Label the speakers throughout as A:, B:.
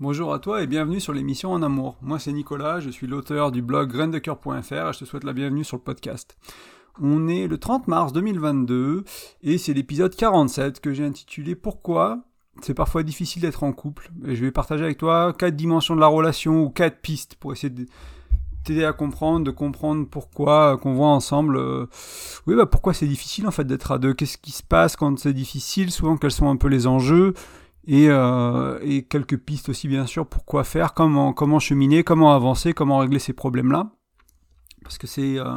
A: Bonjour à toi et bienvenue sur l'émission En Amour. Moi c'est Nicolas, je suis l'auteur du blog graindecoeur.fr et je te souhaite la bienvenue sur le podcast. On est le 30 mars 2022 et c'est l'épisode 47 que j'ai intitulé Pourquoi c'est parfois difficile d'être en couple? Et je vais partager avec toi quatre dimensions de la relation ou quatre pistes pour essayer de t'aider à comprendre, de comprendre pourquoi, qu'on voit ensemble, euh, oui, bah pourquoi c'est difficile en fait d'être à deux, qu'est-ce qui se passe quand c'est difficile, souvent quels sont un peu les enjeux, et, euh, et quelques pistes aussi bien sûr pour quoi faire, comment, comment cheminer, comment avancer, comment régler ces problèmes-là. Parce que c'est euh,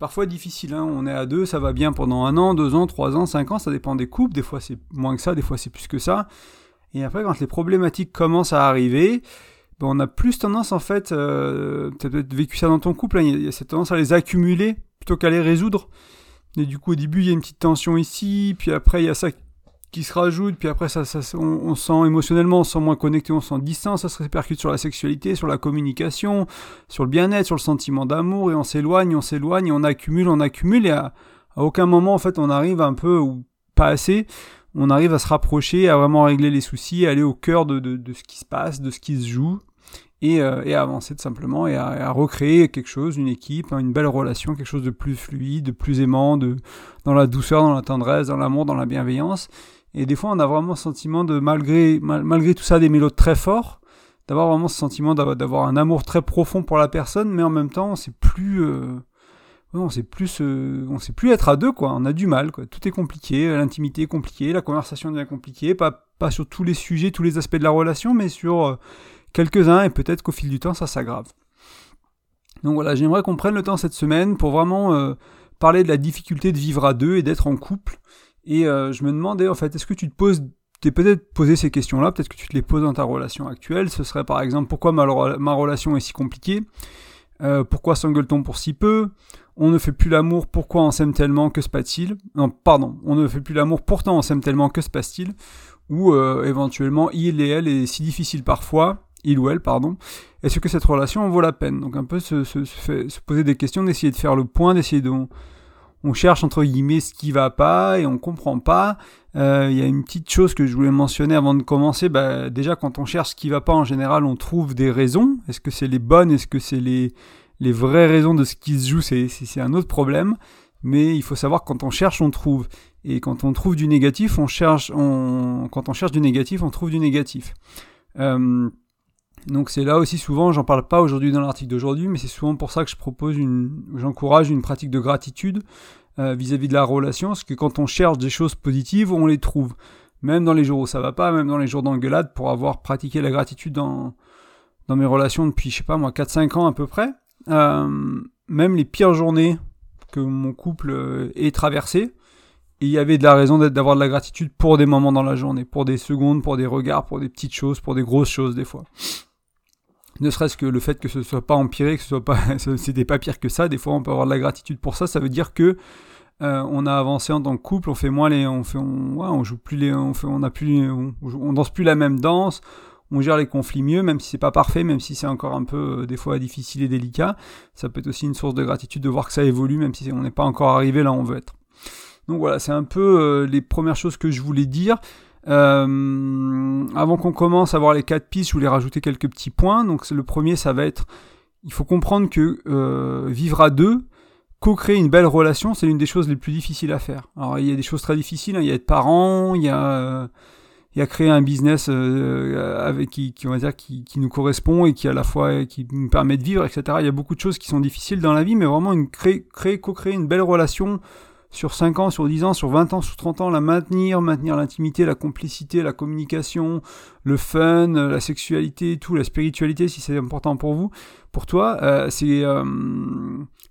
A: parfois difficile, hein. on est à deux, ça va bien pendant un an, deux ans, trois ans, cinq ans, ça dépend des couples, des fois c'est moins que ça, des fois c'est plus que ça. Et après quand les problématiques commencent à arriver, ben, on a plus tendance en fait, euh, tu as peut-être vécu ça dans ton couple, hein, il y, a cette tendance à les accumuler plutôt qu'à les résoudre. Et du coup au début il y a une petite tension ici, puis après il y a ça qui se rajoute, puis après ça, ça on, sent émotionnellement, on se sent moins connecté, on se sent distant, ça se répercute sur la sexualité, sur la communication, sur le bien-être, sur le sentiment d'amour, et on s'éloigne, on s'éloigne, on accumule, on accumule, et à, aucun moment en fait on arrive un peu, ou pas assez, on arrive à se rapprocher, à vraiment régler les soucis, à aller au cœur de, de, ce qui se passe, de ce qui se joue, et, euh, et à avancer tout simplement, et à, recréer quelque chose, une équipe, hein, une belle relation, quelque chose de plus fluide, de plus aimant, de, dans la douceur, dans la tendresse, dans l'amour, dans la bienveillance. Et des fois, on a vraiment le sentiment de, malgré, malgré tout ça, des mélodies très forts, d'avoir vraiment ce sentiment d'avoir un amour très profond pour la personne, mais en même temps, on sait plus, euh, sait plus, on sait plus être à deux, quoi. On a du mal, quoi. Tout est compliqué, l'intimité est compliquée, la conversation devient compliquée, pas, pas sur tous les sujets, tous les aspects de la relation, mais sur euh, quelques-uns, et peut-être qu'au fil du temps, ça s'aggrave. Donc voilà, j'aimerais qu'on prenne le temps cette semaine pour vraiment euh, parler de la difficulté de vivre à deux et d'être en couple, et euh, je me demandais, en fait, est-ce que tu te poses, t'es peut-être posé ces questions-là, peut-être que tu te les poses dans ta relation actuelle. Ce serait par exemple, pourquoi ma, relation est si compliquée euh, Pourquoi s'engueule-t-on pour si peu On ne fait plus l'amour, pourquoi on s'aime tellement, que se passe-t-il? Non, pardon, on ne fait plus l'amour, pourtant on s'aime tellement, que se passe-t-il? Ou euh, éventuellement, il et elle est si difficile parfois, il ou elle, pardon, est-ce que cette relation en vaut la peine? Donc un peu se, se, se, poser des questions, d'essayer de faire le point, d'essayer de on cherche entre guillemets ce qui va pas et on comprend pas. Euh, il y a une petite chose que je voulais mentionner avant de commencer. Bah, déjà, quand on cherche ce qui va pas, en général, on trouve des raisons. Est-ce que c'est les bonnes? Est-ce que c'est les, les vraies raisons de ce qui se joue? C'est un autre problème. Mais il faut savoir quand on cherche, on trouve. Et quand on trouve du négatif, on cherche. On... Quand on cherche du négatif, on trouve du négatif. Euh, donc c'est là aussi souvent, j'en parle pas aujourd'hui dans l'article d'aujourd'hui, mais c'est souvent pour ça que je propose une, j'encourage une pratique de gratitude euh, vis-à-vis de la relation, parce que quand on cherche des choses positives, on les trouve. Même dans les jours où ça va pas, même dans les jours d'engueulade, pour avoir pratiqué la gratitude dans, dans mes relations depuis, je sais pas moi, 4-5 ans à peu près, euh, même les pires journées que mon couple euh, ait traversées, il y avait de la raison d'avoir de la gratitude pour des moments dans la journée, pour des secondes, pour des regards, pour des petites choses, pour des grosses choses des fois ne serait-ce que le fait que ce soit pas empiré, que ce soit pas, c'était pas pire que ça. Des fois, on peut avoir de la gratitude pour ça. Ça veut dire que euh, on a avancé en tant que couple, on fait moins les, on fait, on joue plus les, on fait, on a plus, on, danse plus la même danse. On gère les conflits mieux, même si c'est pas parfait, même si c'est encore un peu euh, des fois difficile et délicat. Ça peut être aussi une source de gratitude de voir que ça évolue, même si on n'est pas encore arrivé là où on veut être. Donc voilà, c'est un peu euh, les premières choses que je voulais dire. Euh, avant qu'on commence à voir les quatre pistes, je voulais rajouter quelques petits points. Donc le premier, ça va être, il faut comprendre que euh, vivre à deux, co-créer une belle relation, c'est l'une des choses les plus difficiles à faire. Alors il y a des choses très difficiles, hein. il y a être parent, il y a, euh, créer un business avec qui, on va dire, qui, nous correspond et qui à la fois qui nous permet de vivre, etc. Il y a beaucoup de choses qui sont difficiles dans la vie, mais vraiment créer co-créer une belle relation sur 5 ans, sur 10 ans, sur 20 ans, sur 30 ans, la maintenir, maintenir l'intimité, la complicité, la communication, le fun, la sexualité, tout, la spiritualité, si c'est important pour vous, pour toi, euh, c'est euh,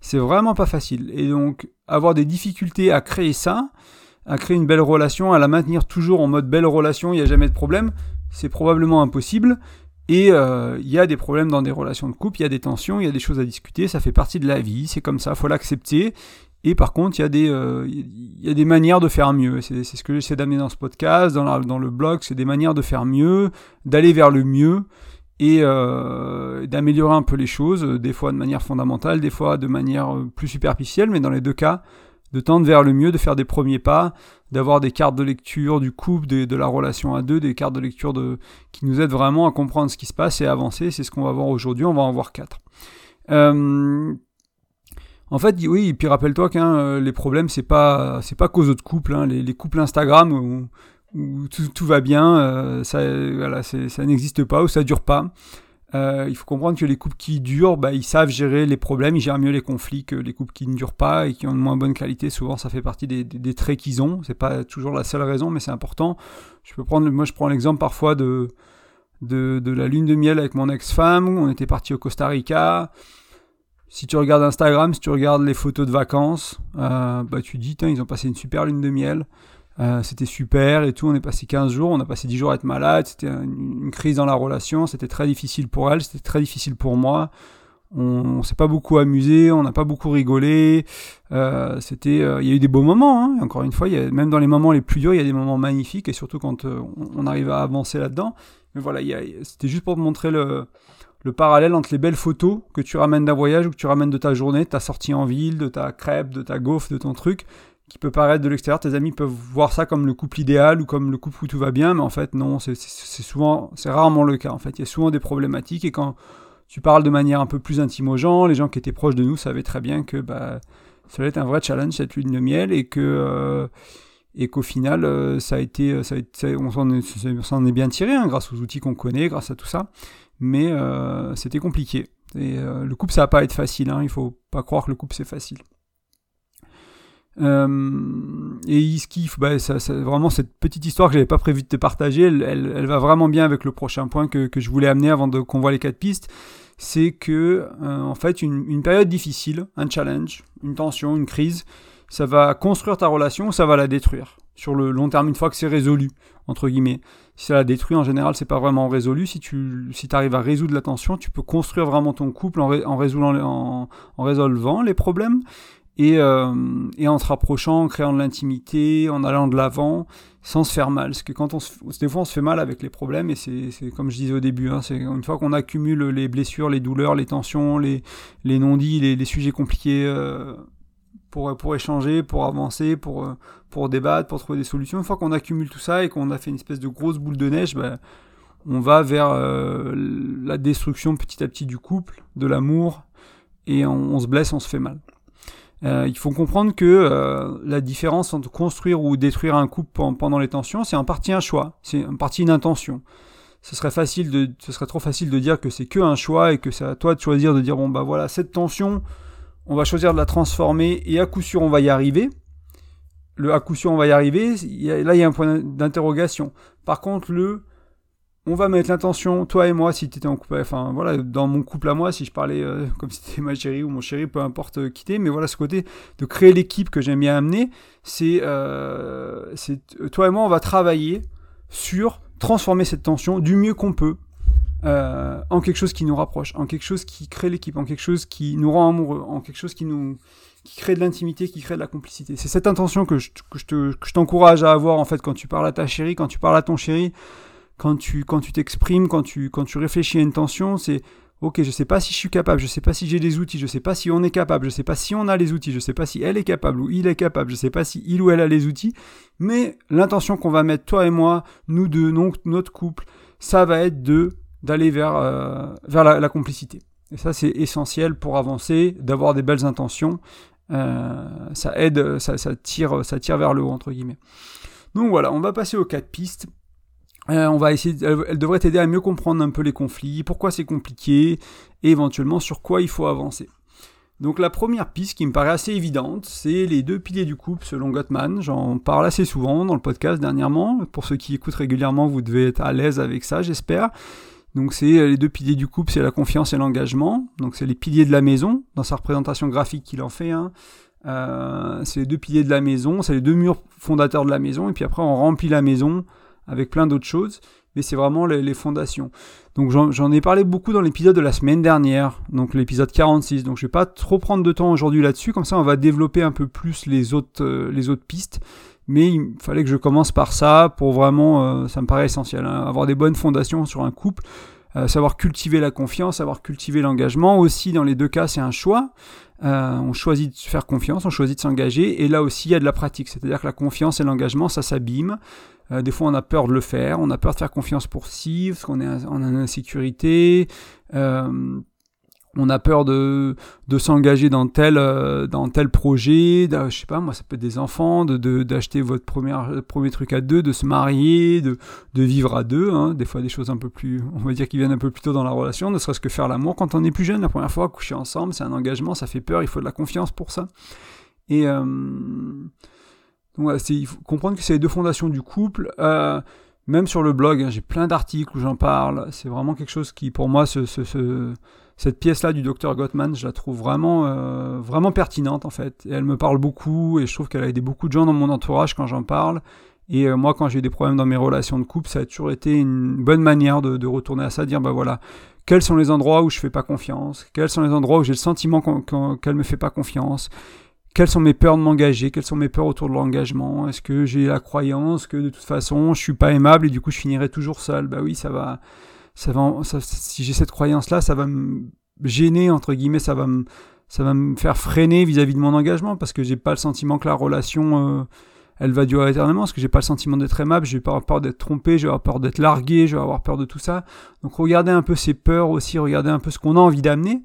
A: c'est vraiment pas facile. Et donc, avoir des difficultés à créer ça, à créer une belle relation, à la maintenir toujours en mode belle relation, il n'y a jamais de problème, c'est probablement impossible. Et euh, il y a des problèmes dans des relations de couple, il y a des tensions, il y a des choses à discuter, ça fait partie de la vie, c'est comme ça, faut l'accepter. Et par contre, il y, a des, euh, il y a des manières de faire mieux. C'est ce que j'essaie d'amener dans ce podcast, dans, dans le blog, c'est des manières de faire mieux, d'aller vers le mieux et euh, d'améliorer un peu les choses, des fois de manière fondamentale, des fois de manière euh, plus superficielle, mais dans les deux cas, de tendre vers le mieux, de faire des premiers pas, d'avoir des cartes de lecture du couple, de, la relation à deux, des cartes de lecture de, qui nous aident vraiment à comprendre ce qui se passe et à avancer. C'est ce qu'on va voir aujourd'hui. On va en voir quatre. Euh, en fait, oui, et puis rappelle-toi que euh, les problèmes, c'est pas, c'est pas cause de couple. Hein. Les, couples Instagram où, tout, va bien, euh, ça, voilà, ça n'existe pas ou ça dure pas. Euh, il faut comprendre que les couples qui durent, bah, ils savent gérer les problèmes, ils gèrent mieux les conflits que les couples qui ne durent pas et qui ont une moins bonne qualité. Souvent, ça fait partie des, des, traits qu'ils ont. C'est pas toujours la seule raison, mais c'est important. Je peux prendre, moi, je prends l'exemple parfois de, de, de, la lune de miel avec mon ex-femme. On était parti au Costa Rica. Si tu regardes Instagram, si tu regardes les photos de vacances, euh, bah, tu dis, ils ont passé une super lune de miel. Euh, c'était super et tout. On est passé 15 jours, on a passé 10 jours à être malade. C'était une, crise dans la relation. C'était très difficile pour elle, c'était très difficile pour moi. On, s'est pas beaucoup amusé, on n'a pas beaucoup rigolé. Euh, c'était, il y a eu des beaux moments. Hein. Encore une fois, même dans les moments les plus durs, il y a des moments magnifiques et surtout quand on, arrive à avancer là-dedans. Mais voilà, c'était juste pour te montrer le, le parallèle entre les belles photos que tu ramènes d'un voyage ou que tu ramènes de ta journée, de ta sortie en ville, de ta crêpe, de ta gaufre, de ton truc, qui peut paraître de l'extérieur, tes amis peuvent voir ça comme le couple idéal ou comme le couple où tout va bien, mais en fait non, c'est souvent, c'est rarement le cas. En fait, il y a souvent des problématiques et quand tu parles de manière un peu plus intime aux gens, les gens qui étaient proches de nous savaient très bien que bah, ça allait être un vrai challenge cette lune de miel et euh, qu'au final euh, ça a été, été on s'en est, bien tiré hein, grâce aux outils qu'on connaît, grâce à tout ça, mais euh, c'était compliqué. Et le couple ça va pas être facile, hein, il faut pas croire que le couple c'est facile. Euh, et il kiffe, bah, vraiment cette petite histoire que j'avais pas prévu de te partager, elle, va vraiment bien avec le prochain point que, je voulais amener avant qu'on voit les quatre pistes. C'est que, euh, en fait, une, période difficile, un challenge, une tension, une crise, ça va construire ta relation, ça va la détruire sur le long terme une fois que c'est résolu entre guillemets. Si ça la détruit en général, c'est pas vraiment résolu. Si tu si arrives à résoudre la tension, tu peux construire vraiment ton couple en, résolvant les problèmes et, euh, et en te rapprochant, en créant de l'intimité, en allant de l'avant, sans se faire mal. Parce que quand on se, des fois on se fait mal avec les problèmes, et c'est comme je disais au début, hein, c'est une fois qu'on accumule les blessures, les douleurs, les tensions, les, les non-dits, les, les, sujets compliqués euh, pour, échanger, pour avancer, pour, euh, pour débattre, pour trouver des solutions, une fois qu'on accumule tout ça et qu'on a fait une espèce de grosse boule de neige, ben, on va vers euh, la destruction petit à petit du couple, de l'amour, et on, se blesse, on se fait mal. Euh, il faut comprendre que la différence entre construire ou détruire un couple pendant les tensions, c'est en partie un choix, c'est en partie une intention. Ce serait facile ce serait trop facile de dire que c'est que un choix et que c'est à toi de choisir de dire bon bah voilà cette tension, on va choisir de la transformer et à coup sûr on va y arriver. Le à coup sûr on va y arriver, là il y a un point d'interrogation. Par contre le on va mettre l'intention, toi et moi, si tu étais en couple, enfin voilà, dans mon couple à moi, si je parlais euh, comme si c'était ma chérie ou mon chéri, peu importe euh, quitter, mais voilà ce côté de créer l'équipe que j'aime bien amener, c'est euh, toi et moi, on va travailler sur transformer cette tension du mieux qu'on peut en quelque chose qui nous rapproche, en quelque chose qui crée l'équipe, en quelque chose qui nous rend amoureux, en quelque chose qui nous qui crée de l'intimité, qui crée de la complicité. C'est cette intention que je, que je t'encourage à avoir en fait quand tu parles à ta chérie, quand tu parles à ton chéri quand tu quand tu t'exprimes, quand tu quand tu réfléchis à une tension, c'est ok, je sais pas si je suis capable, je sais pas si j'ai les outils, je sais pas si on est capable, je sais pas si on a les outils, je sais pas si elle est capable ou il est capable, je sais pas si il ou elle a les outils, mais l'intention qu'on va mettre toi et moi, nous deux, donc notre couple, ça va être de d'aller vers euh, la, complicité. Et ça c'est essentiel pour avancer, d'avoir des belles intentions. Euh, ça aide, ça, tire, ça tire vers le haut entre guillemets. Donc voilà, on va passer aux quatre pistes. Euh, on va essayer, elle, devrait t'aider à mieux comprendre un peu les conflits, pourquoi c'est compliqué, et éventuellement sur quoi il faut avancer. Donc la première piste qui me paraît assez évidente, c'est les deux piliers du couple selon Gottman. J'en parle assez souvent dans le podcast dernièrement. Pour ceux qui écoutent régulièrement, vous devez être à l'aise avec ça, j'espère. Donc c'est euh, les deux piliers du couple, c'est la confiance et l'engagement. Donc c'est les piliers de la maison, dans sa représentation graphique qu'il en fait. Hein. Euh, c'est les deux piliers de la maison, c'est les deux murs fondateurs de la maison, et puis après on remplit la maison avec plein d'autres choses, mais c'est vraiment les, fondations. Donc j'en ai parlé beaucoup dans l'épisode de la semaine dernière, donc l'épisode 46, donc je vais pas trop prendre de temps aujourd'hui là-dessus, comme ça on va développer un peu plus les autres, euh, les autres pistes, mais il fallait que je commence par ça pour vraiment, euh, ça me paraît essentiel, hein, avoir des bonnes fondations sur un couple, euh, savoir cultiver la confiance, savoir cultiver l'engagement, aussi dans les deux cas c'est un choix, euh, on choisit de faire confiance, on choisit de s'engager, et là aussi il y a de la pratique, c'est-à-dire que la confiance et l'engagement, ça s'abîme. Euh, des fois on a peur de le faire, on a peur de faire confiance pour si, parce qu'on est en insécurité. Euh, on a peur de, s'engager dans tel, euh, projet, je sais pas, moi ça peut être des enfants, d'acheter votre premier, truc à deux, de se marier, de, vivre à deux, hein. des fois des choses un peu plus, on va dire qui viennent un peu plus tôt dans la relation, ne serait-ce que faire l'amour quand on est plus jeune, la première fois, coucher ensemble, c'est un engagement, ça fait peur, il faut de la confiance pour ça. Et euh, donc il faut comprendre que c'est les deux fondations du couple. Euh, même sur le blog, hein, j'ai plein d'articles où j'en parle. C'est vraiment quelque chose qui, pour moi, se cette pièce-là du docteur Gottman, je la trouve vraiment, euh, vraiment pertinente en fait. Elle me parle beaucoup et je trouve qu'elle a aidé beaucoup de gens dans mon entourage quand j'en parle. Et euh, moi, quand j'ai eu des problèmes dans mes relations de couple, ça a toujours été une bonne manière de, retourner à ça, dire bah voilà, quels sont les endroits où je fais pas confiance, quels sont les endroits où j'ai le sentiment qu'elle me fait pas confiance, quelles sont mes peurs de m'engager, quelles sont mes peurs autour de l'engagement, est-ce que j'ai la croyance que de toute façon je suis pas aimable et du coup je finirai toujours seul. Bah oui, ça va ça va, si j'ai cette croyance-là, ça va me gêner entre guillemets, ça va me, ça va me faire freiner vis-à-vis de mon engagement parce que j'ai pas le sentiment que la relation, euh, elle va durer éternellement, parce que j'ai pas le sentiment d'être aimable, j'ai pas avoir peur d'être trompé, j'ai avoir peur d'être largué, je vais avoir peur de tout ça. Donc regardez un peu ces peurs aussi, regardez un peu ce qu'on a envie d'amener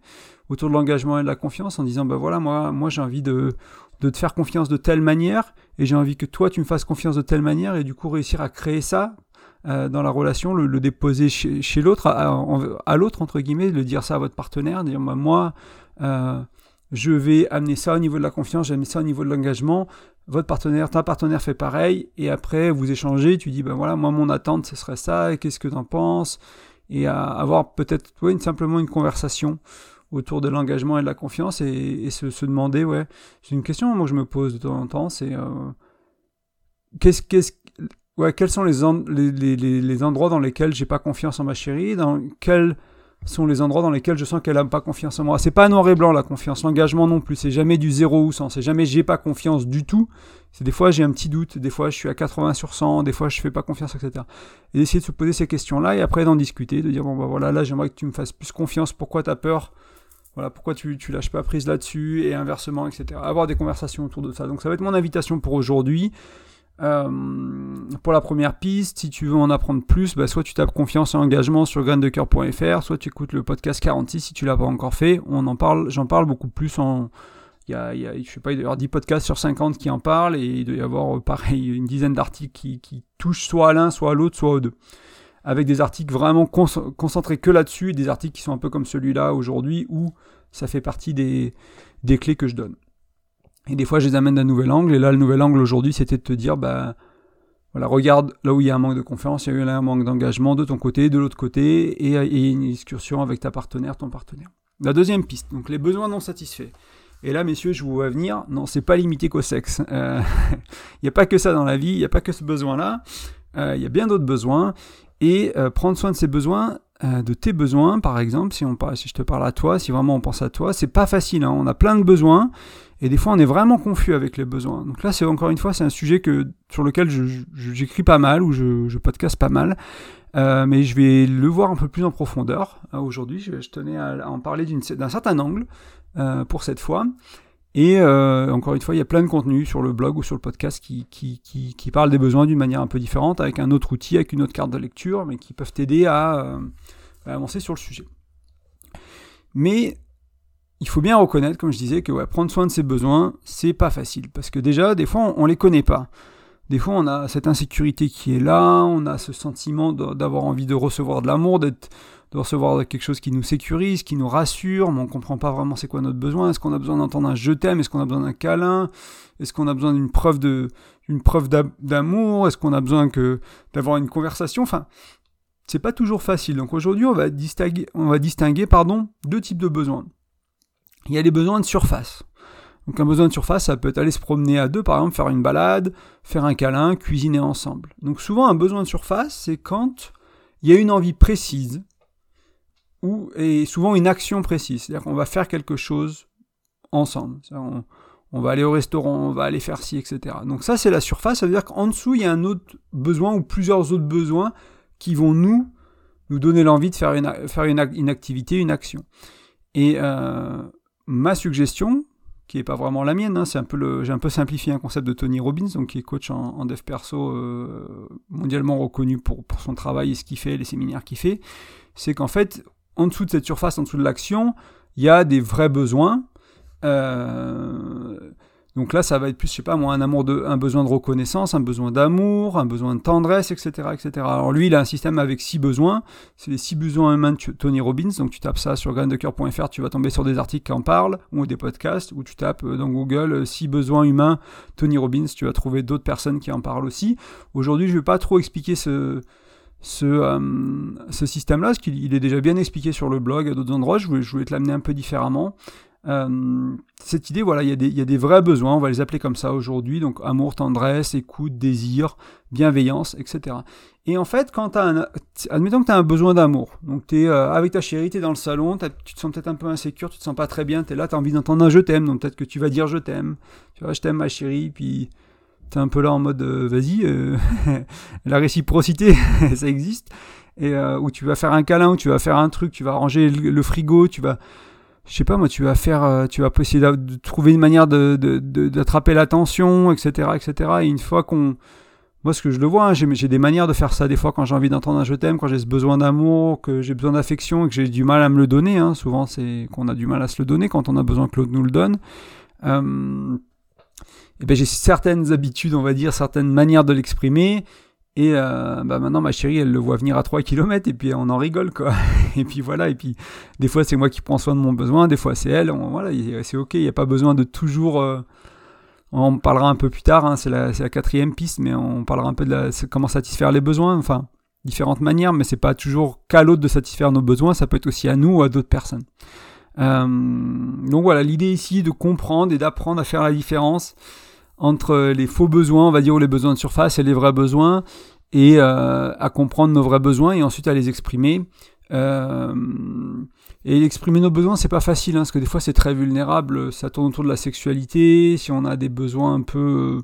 A: autour de l'engagement et de la confiance en disant bah voilà moi moi j'ai envie de de te faire confiance de telle manière et j'ai envie que toi tu me fasses confiance de telle manière et du coup réussir à créer ça euh, dans la relation, le, déposer chez, l'autre, à, l'autre, entre guillemets, le dire ça à votre partenaire, dire moi, euh, je vais amener ça au niveau de la confiance, j'amène ça au niveau de l'engagement, votre partenaire, ta partenaire fait pareil, et après vous échangez, tu dis ben voilà, moi mon attente ce serait ça, qu'est-ce que tu en penses? Et avoir peut-être ouais, simplement une conversation autour de l'engagement et de la confiance et, se, demander, ouais, c'est une question moi je me pose de temps en temps, c'est euh, qu'est-ce, qu'est-ce, quels sont les, endroits dans lesquels j'ai pas confiance en ma chérie, dans quels sont les endroits dans lesquels je sens qu'elle n'a pas confiance en moi? C'est pas noir et blanc la confiance, l'engagement non plus, c'est jamais du 0 ou 100, c'est jamais j'ai pas confiance du tout, c'est des fois j'ai un petit doute, des fois je suis à 80 sur 100, des fois je fais pas confiance, etc. Et d'essayer de se poser ces questions-là et après d'en discuter, de dire bon bah voilà, là j'aimerais que tu me fasses plus confiance, pourquoi tu as peur? Voilà, pourquoi tu, tu lâches pas prise là-dessus, et inversement, etc. Avoir des conversations autour de ça. Donc ça va être mon invitation pour aujourd'hui. Euh, pour la première piste, si tu veux en apprendre plus, bah, soit tu tapes confiance et engagement sur graindecoeur.fr, soit tu écoutes le podcast 46 si tu l'as pas encore fait. On en parle, j'en parle beaucoup plus en. Il y a, je sais pas, il doit y avoir 10 podcasts sur 50 qui en parlent et il doit y avoir euh, pareil une dizaine d'articles qui, touchent soit à l'un, soit à l'autre, soit aux deux. Avec des articles vraiment concentrés que là-dessus des articles qui sont un peu comme celui-là aujourd'hui où ça fait partie des, des clés que je donne. Et des fois, je les amène d'un nouvel angle. Et là, le nouvel angle aujourd'hui, c'était de te dire, bah, voilà, regarde là où il y a un manque de confiance, il y a eu un manque d'engagement de ton côté, de l'autre côté, et, et, une discussion avec ta partenaire, ton partenaire. La deuxième piste, donc les besoins non satisfaits. Et là, messieurs, je vous vois venir, non, c'est pas limité qu'au sexe. Euh, il n'y a pas que ça dans la vie, il n'y a pas que ce besoin-là. Euh, il y a bien d'autres besoins. Et euh, prendre soin de ces besoins, de tes besoins, par exemple, si, on, si je te parle à toi, si vraiment on pense à toi, c'est pas facile. Hein. On a plein de besoins. Et des fois, on est vraiment confus avec les besoins. Donc là, c'est encore une fois, c'est un sujet que, sur lequel j'écris pas mal ou je, je podcast pas mal. Euh, mais je vais le voir un peu plus en profondeur. Euh, aujourd'hui, je, tenais à, en parler d'un certain angle euh, pour cette fois. Et encore une fois, il y a plein de contenus sur le blog ou sur le podcast qui, qui parlent des besoins d'une manière un peu différente, avec un autre outil, avec une autre carte de lecture, mais qui peuvent t'aider à, à avancer sur le sujet. Mais il faut bien reconnaître, comme je disais, que prendre soin de ses besoins, c'est pas facile. Parce que déjà, des fois, on, ne les connaît pas. Des fois, on a cette insécurité qui est là, on a ce sentiment d'avoir envie de recevoir de l'amour, de recevoir quelque chose qui nous sécurise, qui nous rassure, mais on comprend pas vraiment c'est quoi notre besoin. Est-ce qu'on a besoin d'entendre un je t'aime? Est-ce qu'on a besoin d'un câlin? Est-ce qu'on a besoin d'une preuve de, d'une preuve d'amour? Est-ce qu'on a besoin que d'avoir une conversation? Enfin, c'est pas toujours facile. Donc aujourd'hui, on va distinguer, on va distinguer, deux types de besoins il y a les besoins de surface. Donc un besoin de surface, ça peut être aller se promener à deux, par exemple, faire une balade, faire un câlin, cuisiner ensemble. Donc souvent un besoin de surface, c'est quand il y a une envie précise, ou, et souvent une action précise. C'est-à-dire qu'on va faire quelque chose ensemble. On, va aller au restaurant, on va aller faire ci, etc. Donc ça c'est la surface, ça veut dire qu'en dessous il y a un autre besoin ou plusieurs autres besoins qui vont nous, donner l'envie de faire, une, faire une, une, activité, une action. Et euh, ma suggestion, qui n'est pas vraiment la mienne, hein, c'est un peu j'ai un peu simplifié un concept de Tony Robbins, qui est coach en, dev perso euh, mondialement reconnu pour, pour son travail et ce qu'il fait, les séminaires qu'il fait, c'est qu'en fait, en dessous de cette surface, en dessous de l'action, il y a des vrais besoins. Euh, donc là, ça va être plus, je sais pas moi, un besoin de reconnaissance, un besoin d'amour, un besoin de tendresse, etc., etc. Alors lui, il a un système avec six besoins. C'est les six besoins humains de Tony Robbins. Donc tu tapes ça sur graindecoeur.fr, tu vas tomber sur des articles qui en parlent ou des podcasts. Ou tu tapes euh, dans Google euh, six besoins humains Tony Robbins. Tu vas trouver d'autres personnes qui en parlent aussi. Aujourd'hui, je vais pas trop expliquer ce euh, système-là, parce qu'il est déjà bien expliqué sur le blog à d'autres endroits, je voulais te l'amener un peu différemment. Euh, cette idée, voilà, il y, y, a des vrais besoins, on va les appeler comme ça aujourd'hui, donc amour, tendresse, écoute, désir, bienveillance, etc. Et en fait, quand as un, admettons que tu as un besoin d'amour, donc tu es euh, avec ta chérie, tu es dans le salon, tu te sens peut-être un peu insécure, tu te sens pas très bien, tu es là, tu as envie d'entendre un je t'aime, donc peut-être que tu vas dire je t'aime, tu vois, je t'aime ma chérie, puis tu es un peu là en mode euh, vas-y, la réciprocité, ça existe, et où tu vas faire un câlin, où tu vas faire un truc, tu vas ranger le frigo, tu vas je sais pas moi, tu vas faire, euh, tu vas essayer de trouver une manière de, d'attraper l'attention, etc., etc. Et une fois qu'on, moi ce que je le vois, hein, j'ai, des manières de faire ça des fois quand j'ai envie d'entendre un je t'aime, quand j'ai ce besoin d'amour, que j'ai besoin d'affection et que j'ai du mal à me le donner. Hein. Souvent c'est qu'on a du mal à se le donner quand on a besoin que l'autre nous le donne. Euh, et ben j'ai certaines habitudes, on va dire, certaines manières de l'exprimer. Et euh, bah maintenant, ma chérie, elle le voit venir à 3 km et puis on en rigole, quoi. et puis voilà, et puis des fois, c'est moi qui prends soin de mon besoin, des fois, c'est elle. voilà, c'est ok, il n'y a pas besoin de toujours. Euh, on parlera un peu plus tard, hein, c'est la, quatrième piste, mais on parlera un peu de comment satisfaire les besoins, enfin, différentes manières, mais c'est pas toujours qu'à l'autre de satisfaire nos besoins, ça peut être aussi à nous ou à d'autres personnes. Euh, donc voilà, l'idée ici de comprendre et d'apprendre à faire la différence entre les faux besoins, on va dire, ou les besoins de surface et les vrais besoins, et euh, à comprendre nos vrais besoins et ensuite à les exprimer. Euh, et exprimer nos besoins, c'est pas facile, hein, parce que des fois c'est très vulnérable, ça tourne autour de la sexualité, si on a des besoins un peu,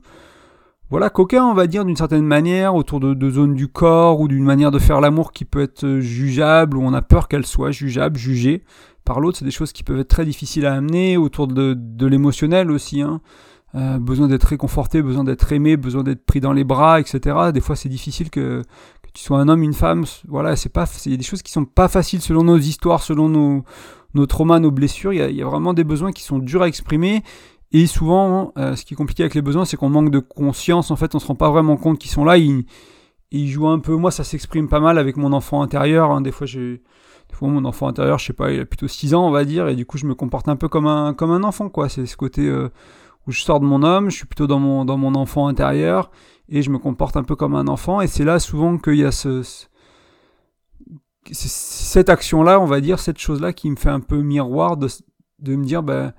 A: voilà, coquins, on va dire, d'une certaine manière, autour de, de zones du corps ou d'une manière de faire l'amour qui peut être jugeable, ou on a peur qu'elle soit jugeable, jugée par l'autre, c'est des choses qui peuvent être très difficiles à amener, autour de, de l'émotionnel aussi, hein. Euh, besoin d'être réconforté, besoin d'être aimé, besoin d'être pris dans les bras, etc. Des fois, c'est difficile que, tu sois un homme, une femme. Voilà, c'est pas, il y a des choses qui sont pas faciles selon nos histoires, selon nos, nos traumas, nos blessures. Il y, a, vraiment des besoins qui sont durs à exprimer. Et souvent, euh, ce qui est compliqué avec les besoins, c'est qu'on manque de conscience. En fait, on se rend pas vraiment compte qu'ils sont là. Ils, jouent un peu. Moi, ça s'exprime pas mal avec mon enfant intérieur. Hein. Des fois, j'ai fois, mon enfant intérieur, je sais pas, il a plutôt 6 ans, on va dire, et du coup, je me comporte un peu comme un, comme un enfant, quoi. C'est ce côté, euh, où je sors de mon homme, je suis plutôt dans mon, dans mon enfant intérieur, et je me comporte un peu comme un enfant, et c'est là souvent qu'il y a ce, cette action-là, on va dire, cette chose-là qui me fait un peu miroir de, de me dire, ben,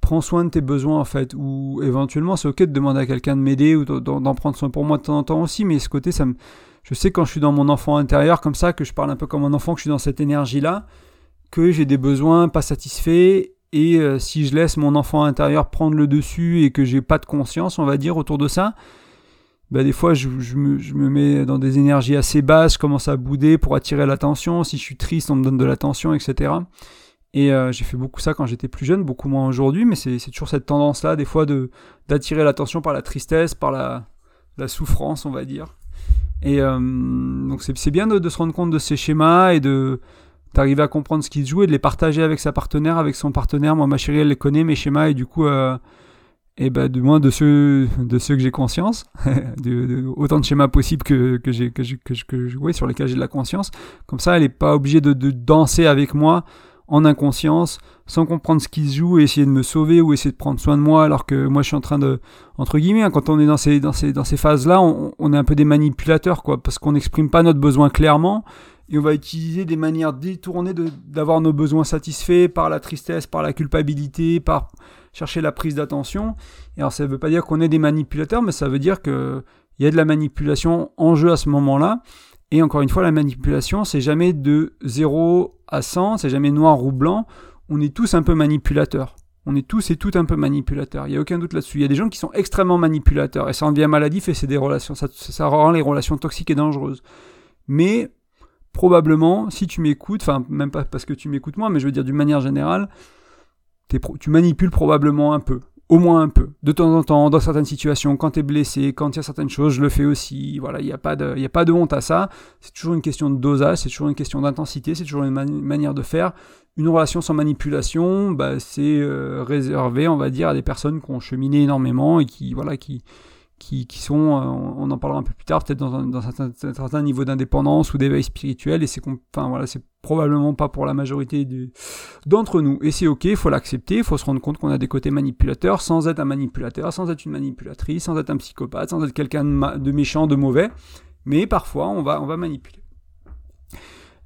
A: prends soin de tes besoins en fait, ou éventuellement c'est ok de demander à quelqu'un de m'aider ou d'en prendre soin pour moi de temps en temps aussi, mais ce côté, ça je sais quand je suis dans mon enfant intérieur comme ça, que je parle un peu comme un enfant, que je suis dans cette énergie-là, que j'ai des besoins pas satisfaits et euh, si je laisse mon enfant intérieur prendre le dessus et que j'ai pas de conscience, on va dire, autour de ça, bah, des fois je, me, mets dans des énergies assez basses, je commence à bouder pour attirer l'attention. Si je suis triste, on me donne de l'attention, etc. Et euh, j'ai fait beaucoup ça quand j'étais plus jeune, beaucoup moins aujourd'hui, mais c'est toujours cette tendance-là, des fois, d'attirer l'attention par la tristesse, par la, la, souffrance, on va dire. Et euh, donc c'est bien de, de, se rendre compte de ces schémas et de, d'arriver à comprendre ce qu'il joue et de les partager avec sa partenaire, avec son partenaire. Moi, ma chérie, elle connaît, mes schémas, et du coup, euh, et ben, du moins de ceux, de ceux que j'ai conscience, autant de schémas possibles que, que j'ai, que, que, que, sur lesquels j'ai de la conscience. Comme ça, elle n'est pas obligée de, de, danser avec moi en inconscience, sans comprendre ce qui se joue et essayer de me sauver ou essayer de prendre soin de moi, alors que moi je suis en train de, entre guillemets, hein, quand on est dans ces, dans ces, dans ces phases-là, on, on, est un peu des manipulateurs, quoi, parce qu'on n'exprime pas notre besoin clairement et on va utiliser des manières détournées d'avoir nos besoins satisfaits par la tristesse, par la culpabilité, par chercher la prise d'attention. Et alors ça ne veut pas dire qu'on est des manipulateurs, mais ça veut dire qu'il y a de la manipulation en jeu à ce moment-là. Et encore une fois, la manipulation, c'est jamais de 0 à 100, c'est jamais noir ou blanc. On est tous un peu manipulateurs. On est tous et toutes un peu manipulateurs. Il n'y a aucun doute là-dessus. Il y a des gens qui sont extrêmement manipulateurs et ça en devient maladif et c'est des relations, ça, ça rend les relations toxiques et dangereuses. Mais probablement, si tu m'écoutes, enfin même pas parce que tu m'écoutes moi, mais je veux dire d'une manière générale, tu manipules probablement un peu au moins un peu, de temps en temps, dans certaines situations, quand tu es blessé, quand il y a certaines choses, je le fais aussi. Voilà, il n'y a, pas de, a pas de honte à ça. C'est toujours une question de dosage, c'est toujours une question d'intensité, c'est toujours une manière de faire. Une relation sans manipulation, bah, c'est euh, réservé, on va dire, à des personnes qui ont cheminé énormément et qui, voilà, qui, qui, sont, euh, on en parlera un peu plus tard, peut-être dans un, dans certain niveau d'indépendance ou d'éveil spirituel, et c'est enfin, voilà, c'est probablement pas pour la majorité d'entre nous. Et c'est ok, il faut l'accepter, il faut se rendre compte qu'on a des côtés manipulateurs, sans être un manipulateur, sans être une manipulatrice, sans être un psychopathe, sans être quelqu'un de, de, méchant, de mauvais, mais parfois on va, on va manipuler.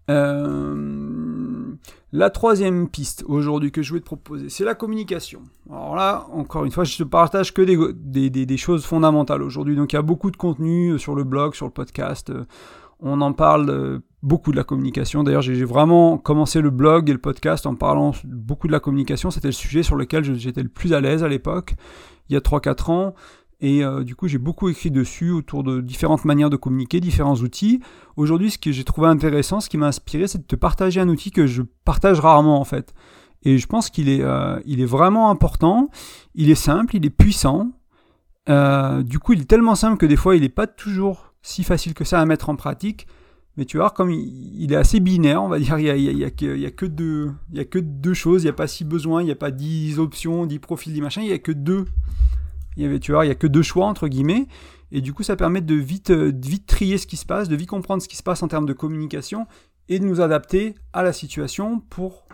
A: Euh, la troisième piste aujourd'hui que je voulais te proposer, c'est la communication. Alors là, encore une fois, je te partage que des, choses fondamentales aujourd'hui. Donc il y a beaucoup de contenu sur le blog, sur le podcast. On en parle euh, beaucoup de la communication. D'ailleurs, j'ai vraiment commencé le blog et le podcast en parlant beaucoup de la communication. C'était le sujet sur lequel j'étais le plus à l'aise à l'époque, il y a 3-4 ans. Et euh, du coup, j'ai beaucoup écrit dessus autour de différentes manières de communiquer, différents outils. Aujourd'hui, ce que j'ai trouvé intéressant, ce qui m'a inspiré, c'est de te partager un outil que je partage rarement en fait. Et je pense qu'il est, euh, il est vraiment important. Il est simple, il est puissant. Euh, du coup, il est tellement simple que des fois, il n'est pas toujours si facile que ça à mettre en pratique. Mais tu vois, comme il, est assez binaire, on va dire, il n'y a, a, que deux, choses. Il n'y a pas si besoin, il n'y a pas dix options, dix profils, dix machins. Il n'y a que deux il y avait, tu vois, il y a que deux choix entre guillemets, et du coup ça permet de vite, euh, vite trier ce qui se passe, de vite comprendre ce qui se passe en termes de communication, et de nous adapter à la situation pour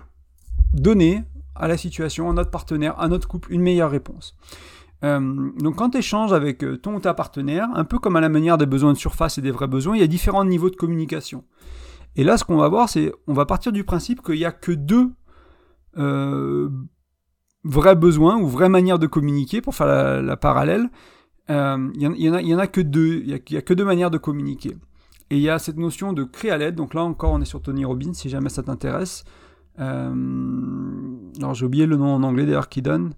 A: donner à la situation, à notre partenaire, à notre couple, une meilleure réponse. Euh, donc quand tu échanges avec euh, ton ou ta partenaire, un peu comme à la manière des besoins de surface et des vrais besoins, il y a différents niveaux de communication. Et là, ce qu'on va voir, c'est on va partir du principe qu'il n'y a que deux vrai besoin ou vraie manière de communiquer, pour faire la, parallèle, euh, il y, en a, y en a que deux, il y, a que deux manières de communiquer. Et il y a cette notion de créer à l'aide, donc là encore on est sur Tony Robbins, si jamais ça t'intéresse. Euh, alors j'ai oublié le nom en anglais d'ailleurs qu'il donne.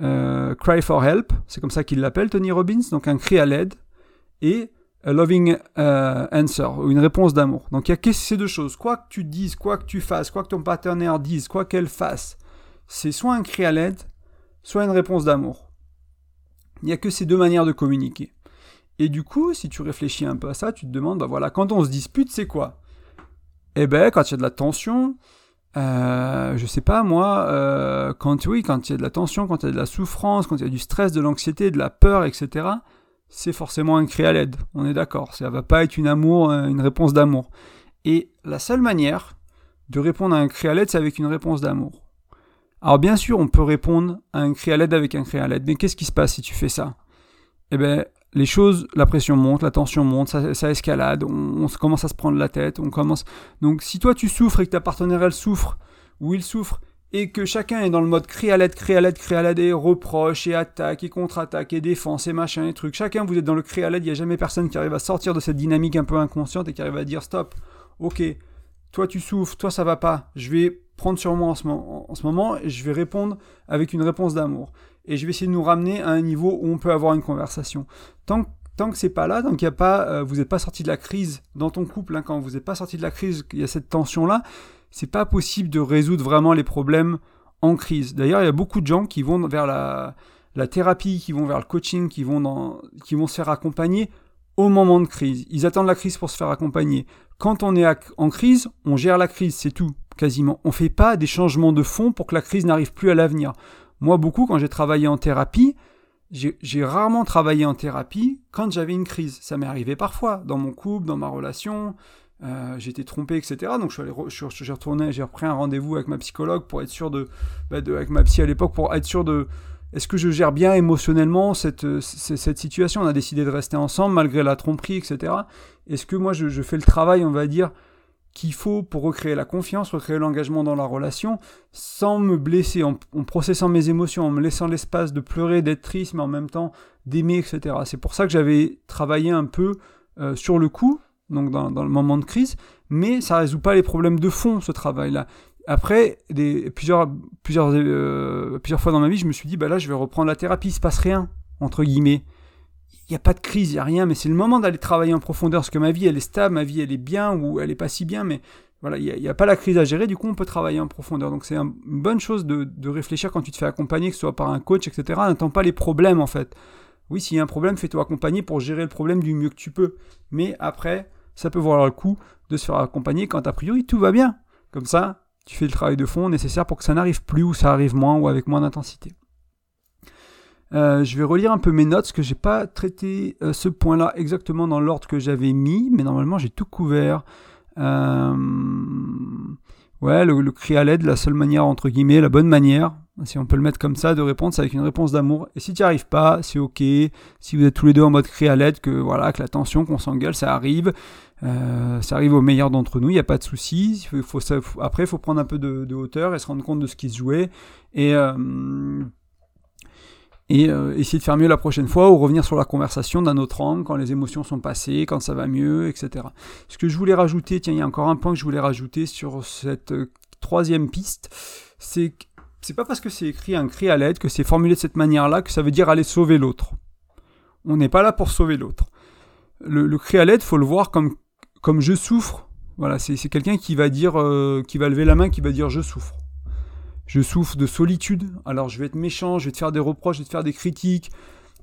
A: Euh, cry for help, c'est comme ça qu'il l'appelle Tony Robbins, donc un cri à l'aide, et a loving answer, ou une réponse d'amour. Donc il y a ces deux choses, quoi que tu dises, quoi que tu fasses, quoi que ton partenaire dise, quoi qu'elle fasse, c'est soit un cri à l'aide, soit une réponse d'amour. Il n'y a que ces deux manières de communiquer. Et du coup, si tu réfléchis un peu à ça, tu te demandes, bah voilà, quand on se dispute, c'est quoi? Eh ben, quand il y a de la tension, euh, je sais pas moi, euh, quand oui, quand il y a de la tension, quand il y a de la souffrance, quand il y a du stress, de l'anxiété, de la peur, etc., c'est forcément un cri à l'aide. On est d'accord. Ça va pas être une euh, une réponse d'amour. Et la seule manière de répondre à un cri à l'aide, c'est avec une réponse d'amour. Alors bien sûr, on peut répondre à un cri à l'aide avec un cri à l'aide, mais qu'est-ce qui se passe si tu fais ça? Eh bien, les choses, la pression monte, la tension monte, ça, escalade, on, commence à se prendre la tête, on commence... Donc si toi tu souffres et que ta partenaire elle souffre, ou il souffre, et que chacun est dans le mode cri à l'aide, cri à l'aide, cri à l'aide, et reproche, et attaque, et contre-attaque, et défense, et machin, et trucs, chacun vous êtes dans le cri à l'aide, il n'y a jamais personne qui arrive à sortir de cette dynamique un peu inconsciente et qui arrive à dire stop, ok, toi tu souffres, toi ça va pas, je vais prendre sur moi en ce, moment, je vais répondre avec une réponse d'amour. Et je vais essayer de nous ramener à un niveau où on peut avoir une conversation. Tant, tant que c'est pas là, tant qu'il y a pas, euh, vous n'êtes pas sorti de la crise dans ton couple, hein, quand vous n'êtes pas sorti de la crise, il y a cette tension là, c'est pas possible de résoudre vraiment les problèmes en crise. D'ailleurs, il y a beaucoup de gens qui vont vers la, thérapie, qui vont vers le coaching, qui vont, qui vont se faire accompagner au moment de crise. Ils attendent la crise pour se faire accompagner. Quand on est en crise, on gère la crise, c'est tout quasiment. On fait pas des changements de fond pour que la crise n'arrive plus à l'avenir. Moi, beaucoup, quand j'ai travaillé en thérapie, j'ai rarement travaillé en thérapie quand j'avais une crise. Ça m'est arrivé parfois, dans mon couple, dans ma relation. Euh, j'étais trompé, etc. Donc je suis, retourné, j'ai repris un rendez-vous avec ma psychologue pour être sûr de, bah, de avec ma psy à l'époque pour être sûr de, est-ce que je gère bien émotionnellement cette, situation? On a décidé de rester ensemble malgré la tromperie, etc. Est-ce que moi je, fais le travail, on va dire, qu'il faut pour recréer la confiance, recréer l'engagement dans la relation, sans me blesser, en, processant mes émotions, en me laissant l'espace de pleurer, d'être triste, mais en même temps d'aimer, etc. C'est pour ça que j'avais travaillé un peu euh, sur le coup, donc dans, le moment de crise, mais ça résout pas les problèmes de fond, ce travail-là. Après, plusieurs, plusieurs, euh, plusieurs fois dans ma vie, je me suis dit, bah là, je vais reprendre la thérapie, il se passe rien, entre guillemets il n'y a pas de crise, il n'y a rien, mais c'est le moment d'aller travailler en profondeur, parce que ma vie, elle est stable, ma vie, elle est bien, ou elle est pas si bien, mais voilà, il n'y a, pas la crise à gérer, du coup on peut travailler en profondeur. Donc c'est une bonne chose de, de, réfléchir quand tu te fais accompagner, que ce soit par un coach, etc. N'attends pas les problèmes en fait. Oui, s'il y a un problème, fais-toi accompagner pour gérer le problème du mieux que tu peux. Mais après, ça peut valoir le coup de se faire accompagner quand a priori tout va bien. Comme ça, tu fais le travail de fond nécessaire pour que ça n'arrive plus ou ça arrive moins ou avec moins d'intensité. Euh, je vais relire un peu mes notes parce que j'ai pas traité euh, ce point-là exactement dans l'ordre que j'avais mis, mais normalement j'ai tout couvert. Euh, ouais, le, cri à l'aide, la seule manière entre guillemets, la bonne manière, si on peut le mettre comme ça, de répondre, c'est avec une réponse d'amour. Et si tu n'y arrives pas, c'est ok. Si vous êtes tous les deux en mode cri à l'aide, que voilà, que la tension, qu'on s'engueule, ça arrive. ça arrive au meilleur d'entre nous, il n'y a pas de souci. Après, il faut prendre un peu de, hauteur et se rendre compte de ce qui se jouait. Et et euh, essayer de faire mieux la prochaine fois ou revenir sur la conversation d'un autre angle quand les émotions sont passées, quand ça va mieux, etc. Ce que je voulais rajouter, tiens, il y a encore un point que je voulais rajouter sur cette euh, troisième piste, c'est que c'est pas parce que c'est écrit un cri à l'aide, que c'est formulé de cette manière-là, que ça veut dire aller sauver l'autre. On n'est pas là pour sauver l'autre. Le, cri à l'aide, faut le voir comme, comme je souffre. Voilà, c'est quelqu'un qui va dire, euh, qui va lever la main, qui va dire je souffre je souffre de solitude, alors je vais être méchant, je vais te faire des reproches, je vais te faire des critiques,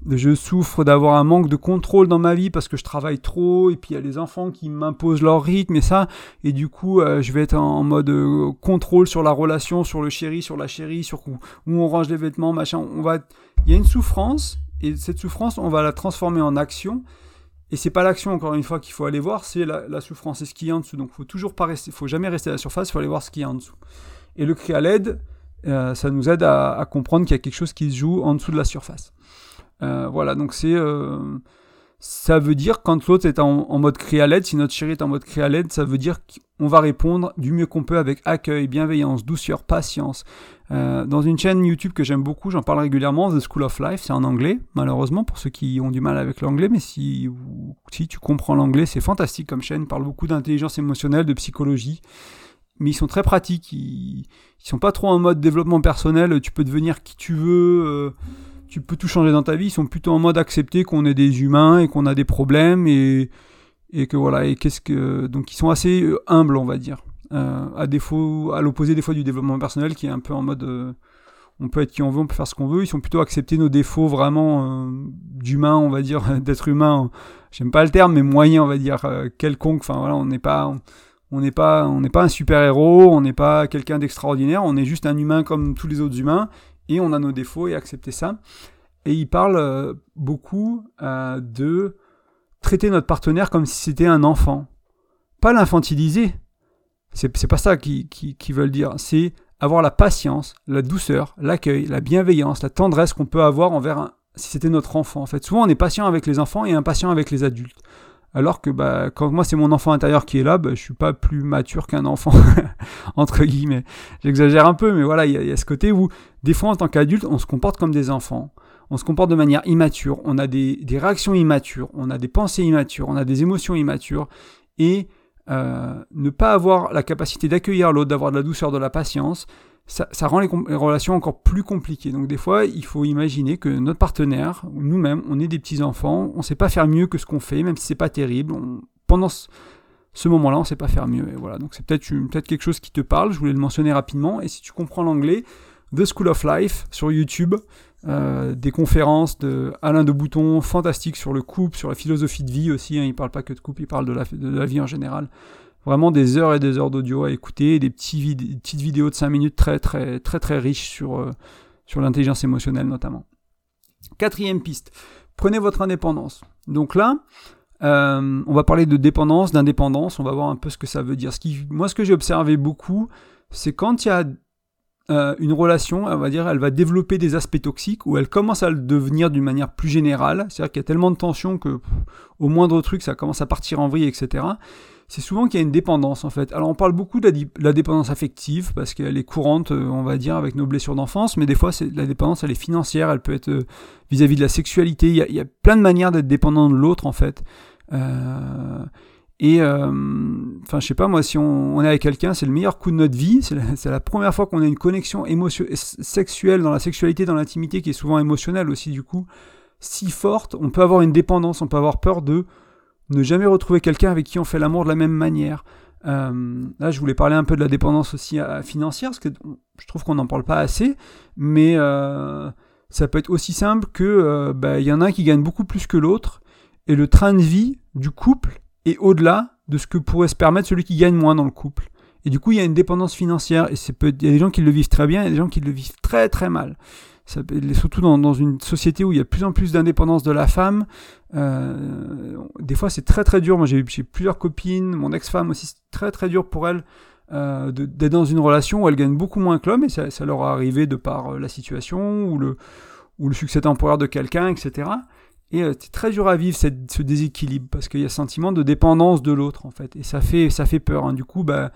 A: je souffre d'avoir un manque de contrôle dans ma vie parce que je travaille trop, et puis il y a les enfants qui m'imposent leur rythme et ça, et du coup euh, je vais être en mode euh, contrôle sur la relation, sur le chéri, sur la chérie, sur où, on range les vêtements, machin. On va, il y a une souffrance, et cette souffrance, on va la transformer en action. Et c'est pas l'action encore une fois qu'il faut aller voir, c'est la, souffrance, c'est ce qu'il y a en dessous. Donc faut toujours pas rester, faut jamais rester à la surface, il faut aller voir ce qu'il y a en dessous. Et le cri à l'aide, euh, ça nous aide à, comprendre qu'il y a quelque chose qui se joue en dessous de la surface. Euh, voilà, donc c'est euh, ça veut dire quand l'autre est en, mode cri à l'aide, si notre chéri est en mode cri à l'aide, ça veut dire qu'on va répondre du mieux qu'on peut avec accueil, bienveillance, douceur, patience. dans une chaîne YouTube que j'aime beaucoup, j'en parle régulièrement, The School of Life, c'est en anglais, malheureusement pour ceux qui ont du mal avec l'anglais, mais si, si tu comprends l'anglais, c'est fantastique comme chaîne, parle beaucoup d'intelligence émotionnelle, de psychologie mais ils sont très pratiques. Ils, ils, sont pas trop en mode développement personnel. Tu peux devenir qui tu veux. Euh, tu peux tout changer dans ta vie. Ils sont plutôt en mode accepter qu'on est des humains et qu'on a des problèmes et, et que voilà. Et qu'est-ce que donc ils sont assez euh, humbles, on va dire. Euh, à défaut, à l'opposé des fois du développement personnel qui est un peu en mode on peut être qui on veut, on peut faire ce qu'on veut. Ils sont plutôt accepter nos défauts vraiment d'humain, on va dire, d'être humain. J'aime pas le terme, mais moyen, on va dire, quelconque. Enfin voilà, on n'est pas, on n'est pas un super-héros, on n'est pas quelqu'un d'extraordinaire, on est juste un humain comme tous les autres humains, et on a nos défauts et accepter ça. Et il parle euh, beaucoup euh, de traiter notre partenaire comme si c'était un enfant. Pas l'infantiliser. C'est, pas ça qu'ils qui, veulent dire. C'est avoir la patience, la douceur, l'accueil, la bienveillance, la tendresse qu'on peut avoir envers si c'était notre enfant. En fait, souvent on est patient avec les enfants et impatient avec les adultes. Alors que bah, quand moi c'est mon enfant intérieur qui est là, bah, je suis pas plus mature qu'un enfant, entre guillemets. J'exagère un peu, mais voilà, il y, a ce côté où des fois en tant qu'adulte, on se comporte comme des enfants. On se comporte de manière immature, on a des, réactions immatures, on a des pensées immatures, on a des émotions immatures. Et euh, ne pas avoir la capacité d'accueillir l'autre, d'avoir de la douceur, de la patience, ça, rend les, relations encore plus compliquées. Donc des fois, il faut imaginer que notre partenaire, nous-mêmes, on est des petits enfants, on ne sait pas faire mieux que ce qu'on fait, même si c'est pas terrible. pendant ce, moment-là, on ne sait pas faire mieux. Et voilà. Donc c'est peut-être peut quelque chose qui te parle. Je voulais le mentionner rapidement. Et si tu comprends l'anglais, The School of Life sur YouTube, euh, des conférences de Alain de Bouton, fantastiques sur le couple, sur la philosophie de vie aussi. Hein. Il ne parle pas que de couple, il parle de la vie en général vraiment des heures et des heures d'audio à écouter, des, petits petites vidéos de 5 minutes très très très très riches sur, euh, sur l'intelligence émotionnelle notamment. Quatrième piste, prenez votre indépendance. Donc là, euh, on va parler de dépendance, d'indépendance, on va voir un peu ce que ça veut dire. Moi, ce que j'ai observé beaucoup, c'est quand il y a euh, une relation, on va dire, elle va développer des aspects toxiques ou elle commence à le devenir d'une manière plus générale. C'est-à-dire qu'il y a tellement de tensions que au moindre truc, ça commence à partir en vrille, etc c'est souvent qu'il y a une dépendance en fait. Alors on parle beaucoup de la, dépendance affective parce qu'elle est courante, euh, on va dire, avec nos blessures d'enfance, mais des fois la dépendance, elle est financière, elle peut être euh, vis-à-vis de la sexualité. Il y, a, plein de manières d'être dépendant de l'autre en fait. Euh, et enfin, je sais pas moi, si on, est avec quelqu'un, c'est le meilleur coup de notre vie. C'est la, première fois qu'on a une connexion sexuelle dans la sexualité, dans l'intimité, qui est souvent émotionnelle aussi du coup, si forte. On peut avoir une dépendance, on peut avoir peur de ne jamais retrouver quelqu'un avec qui on fait l'amour de la même manière. là, je voulais parler un peu de la dépendance aussi financière, parce que je trouve qu'on n'en parle pas assez, mais ça peut être aussi simple que bah, il y en a un qui gagne beaucoup plus que l'autre, et le train de vie du couple est au-delà de ce que pourrait se permettre celui qui gagne moins dans le couple. Et du coup, il y a une dépendance financière, et peut, il y a des gens qui le vivent très bien, et des gens qui le vivent très très mal. Surtout dans, une société où il y a de plus en plus d'indépendance de la femme, euh, des fois c'est très très dur. Moi j'ai plusieurs copines, mon ex-femme aussi, c'est très très dur pour elle euh, d'être dans une relation où elle gagne beaucoup moins que l'homme, et ça, leur est arrivé de par euh, la situation, ou le succès temporaire de quelqu'un, etc. Et euh, c'est très dur à vivre cette, ce déséquilibre parce qu'il y a ce sentiment de dépendance de l'autre en fait. Et ça fait, ça fait peur. Hein. Du coup, bah,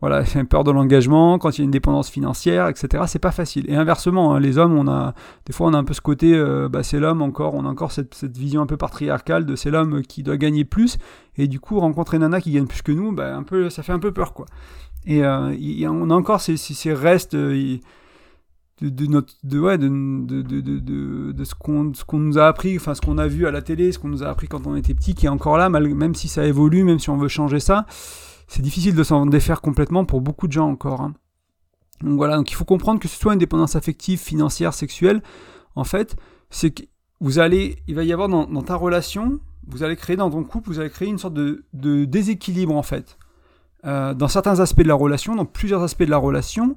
A: voilà, c'est peur de l'engagement, quand il y a une dépendance financière, etc. C'est pas facile. Et inversement, hein, les hommes, on a des fois on a un peu ce côté, euh, bah, c'est l'homme encore, on a encore cette, cette, vision un peu patriarcale de c'est l'homme qui doit gagner plus. Et du coup, rencontrer nana qui gagne plus que nous, bah, un peu, ça fait un peu peur quoi. Et euh, on a encore ces, ces, restes. De, de, notre de ouais de, de, de, de ce qu'on ce qu'on nous a appris enfin ce qu'on a vu à la télé ce qu'on nous a appris quand on était petit qui est encore là même si ça évolue même si on veut changer ça c'est difficile de s'en défaire complètement pour beaucoup de gens encore hein. donc voilà donc il faut comprendre que ce soit une dépendance affective financière sexuelle en fait c'est que vous allez il va y avoir dans, dans, ta relation vous allez créer dans ton couple vous allez créer une sorte de, de déséquilibre en fait euh, dans certains aspects de la relation dans plusieurs aspects de la relation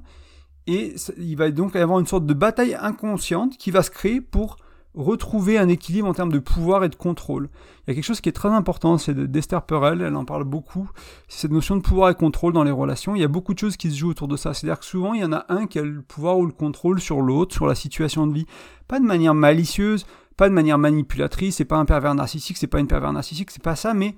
A: et il va donc y avoir une sorte de bataille inconsciente qui va se créer pour retrouver un équilibre en termes de pouvoir et de contrôle. Il y a quelque chose qui est très important, c'est d'Esther Perel, elle en parle beaucoup, c'est cette notion de pouvoir et contrôle dans les relations. Il y a beaucoup de choses qui se jouent autour de ça. C'est-à-dire que souvent, il y en a un qui a le pouvoir ou le contrôle sur l'autre, sur la situation de vie. Pas de manière malicieuse, pas de manière manipulatrice, c'est pas un pervers narcissique, c'est pas une pervers narcissique, c'est pas ça, mais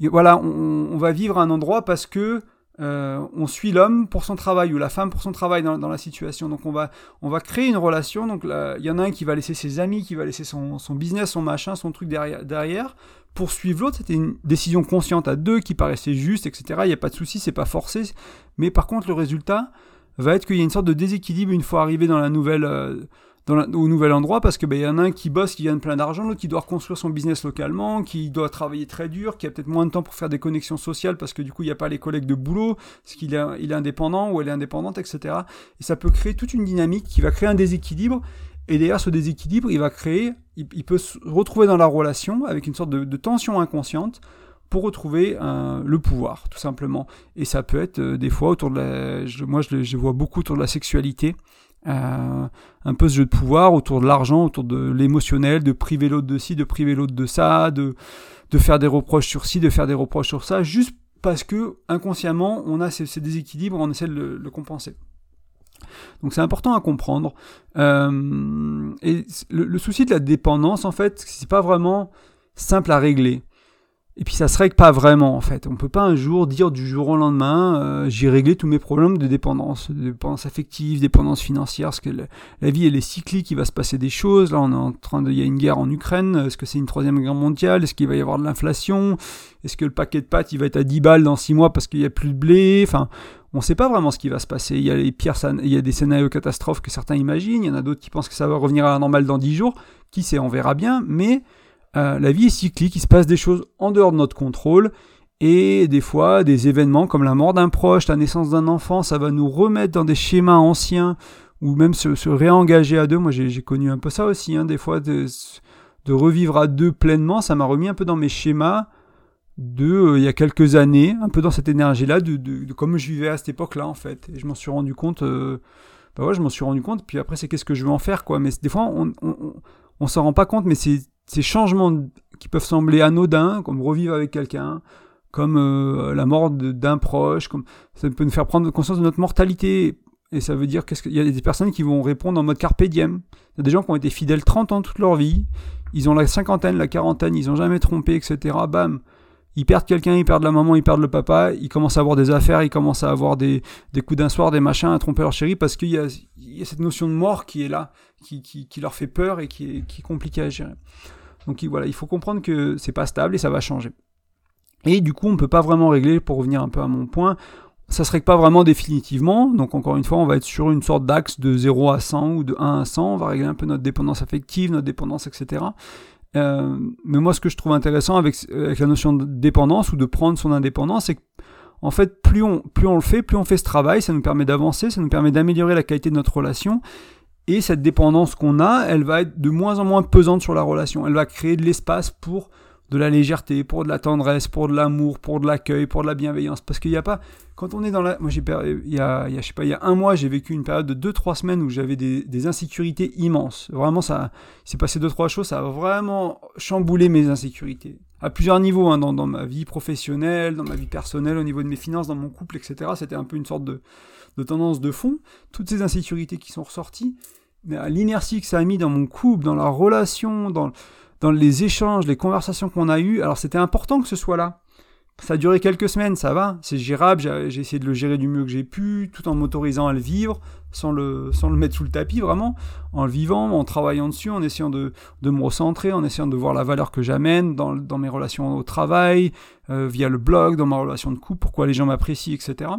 A: voilà, on, va vivre à un endroit parce que euh, on suit l'homme pour son travail ou la femme pour son travail dans, la situation. Donc on va, on va créer une relation. Donc il y en a un qui va laisser ses amis, qui va laisser son, business, son machin, son truc derrière, derrière pour suivre l'autre. C'était une décision consciente à deux qui paraissait juste, etc. Il n'y a pas de souci, c'est pas forcé. Mais par contre, le résultat va être qu'il y a une sorte de déséquilibre une fois arrivé dans la nouvelle, euh, au nouvel endroit parce que ben, y en a un qui bosse, qui gagne plein d'argent, l'autre qui doit reconstruire son business localement, qui doit travailler très dur, qui a peut-être moins de temps pour faire des connexions sociales parce que du coup il n'y a pas les collègues de boulot, parce qu'il est, il est indépendant ou elle est indépendante, etc. Et ça peut créer toute une dynamique qui va créer un déséquilibre. Et derrière ce déséquilibre, il va créer, il, peut se retrouver dans la relation avec une sorte de, tension inconsciente pour retrouver le pouvoir, tout simplement. Et ça peut être euh, des fois autour de la... moi, je, je vois beaucoup autour de la sexualité. Euh, un peu ce jeu de pouvoir autour de l'argent, autour de l'émotionnel, de priver l'autre de ci, de priver l'autre de ça, de, de faire des reproches sur ci, de faire des reproches sur ça, juste parce que inconsciemment on a ces, déséquilibres, on essaie de le, compenser. Donc c'est important à comprendre. Euh, et le, le, souci de la dépendance, en fait, c'est pas vraiment simple à régler. Et puis ça se règle pas vraiment en fait. On peut pas un jour dire du jour au lendemain euh, j'ai réglé tous mes problèmes de dépendance, de dépendance affective, dépendance financière, parce que la, vie elle est cyclique, il va se passer des choses. Là on est en train de, il y a une guerre en Ukraine. Est-ce que c'est une troisième guerre mondiale? Est-ce qu'il va y avoir de l'inflation? Est-ce que le paquet de pâtes il va être à 10 balles dans 6 mois parce qu'il y a plus de blé? Enfin, on sait pas vraiment ce qui va se passer. Il y a les il y a des scénarios catastrophes que certains imaginent. Il y en a d'autres qui pensent que ça va revenir à la normale dans 10 jours. Qui sait? On verra bien, mais euh, la vie est cyclique, il se passe des choses en dehors de notre contrôle, et des fois, des événements comme la mort d'un proche, la naissance d'un enfant, ça va nous remettre dans des schémas anciens, ou même se, réengager à deux. Moi, j'ai connu un peu ça aussi, hein, des fois, de, revivre à deux pleinement, ça m'a remis un peu dans mes schémas de euh, il y a quelques années, un peu dans cette énergie-là, de, comme je vivais à cette époque-là, en fait. Et je m'en suis rendu compte... Euh, bah ouais, je m'en suis rendu compte, puis après, c'est qu'est-ce que je veux en faire, quoi. Mais des fois, on, on, on s'en rend pas compte, mais c'est ces changements qui peuvent sembler anodins, comme revivre avec quelqu'un, comme euh, la mort d'un proche, comme ça peut nous faire prendre conscience de notre mortalité. Et ça veut dire qu'il y a des personnes qui vont répondre en mode carpe diem. Il y a des gens qui ont été fidèles 30 ans toute leur vie. Ils ont la cinquantaine, la quarantaine, ils n'ont jamais trompé, etc. Bam. Ils perdent quelqu'un, ils perdent la maman, ils perdent le papa, ils commencent à avoir des affaires, ils commencent à avoir des, coups d'un soir, des machins, à tromper leur chérie parce qu'il y a, cette notion de mort qui est là, qui leur fait peur et qui est, qui est compliquée à gérer. Donc voilà, il faut comprendre que c'est pas stable et ça va changer. Et du coup, on ne peut pas vraiment régler, pour revenir un peu à mon point, ça se règle pas vraiment définitivement. Donc encore une fois, on va être sur une sorte d'axe de 0 à 100 ou de 1 à 100. On va régler un peu notre dépendance affective, notre dépendance, etc. Euh, mais moi, ce que je trouve intéressant avec, avec la notion de dépendance ou de prendre son indépendance, c'est que en fait, plus on, plus on le fait, plus on fait ce travail, ça nous permet d'avancer, ça nous permet d'améliorer la qualité de notre relation. Et cette dépendance qu'on a, elle va être de moins en moins pesante sur la relation. Elle va créer de l'espace pour de la légèreté, pour de la tendresse, pour de l'amour, pour de l'accueil, pour de la bienveillance. Parce qu'il n'y a pas, quand on est dans la, moi j'ai, il y a, il y a, je sais pas, il y a un mois, j'ai vécu une période de 2-3 semaines où j'avais des, insécurités immenses. Vraiment, ça, il s'est passé deux trois choses, ça a vraiment chamboulé mes insécurités à plusieurs niveaux, hein, dans, dans, ma vie professionnelle, dans ma vie personnelle, au niveau de mes finances, dans mon couple, etc. C'était un peu une sorte de, de tendance de fond. Toutes ces insécurités qui sont ressorties, l'inertie que ça a mis dans mon couple, dans la relation, dans dans les échanges, les conversations qu'on a eues. Alors c'était important que ce soit là. Ça a duré quelques semaines, ça va, c'est gérable, j'ai essayé de le gérer du mieux que j'ai pu, tout en m'autorisant à le vivre, sans le, sans le mettre sous le tapis vraiment, en le vivant, en travaillant dessus, en essayant de, de me recentrer, en essayant de voir la valeur que j'amène dans, dans, mes relations au travail, euh, via le blog, dans ma relation de couple, pourquoi les gens m'apprécient, etc.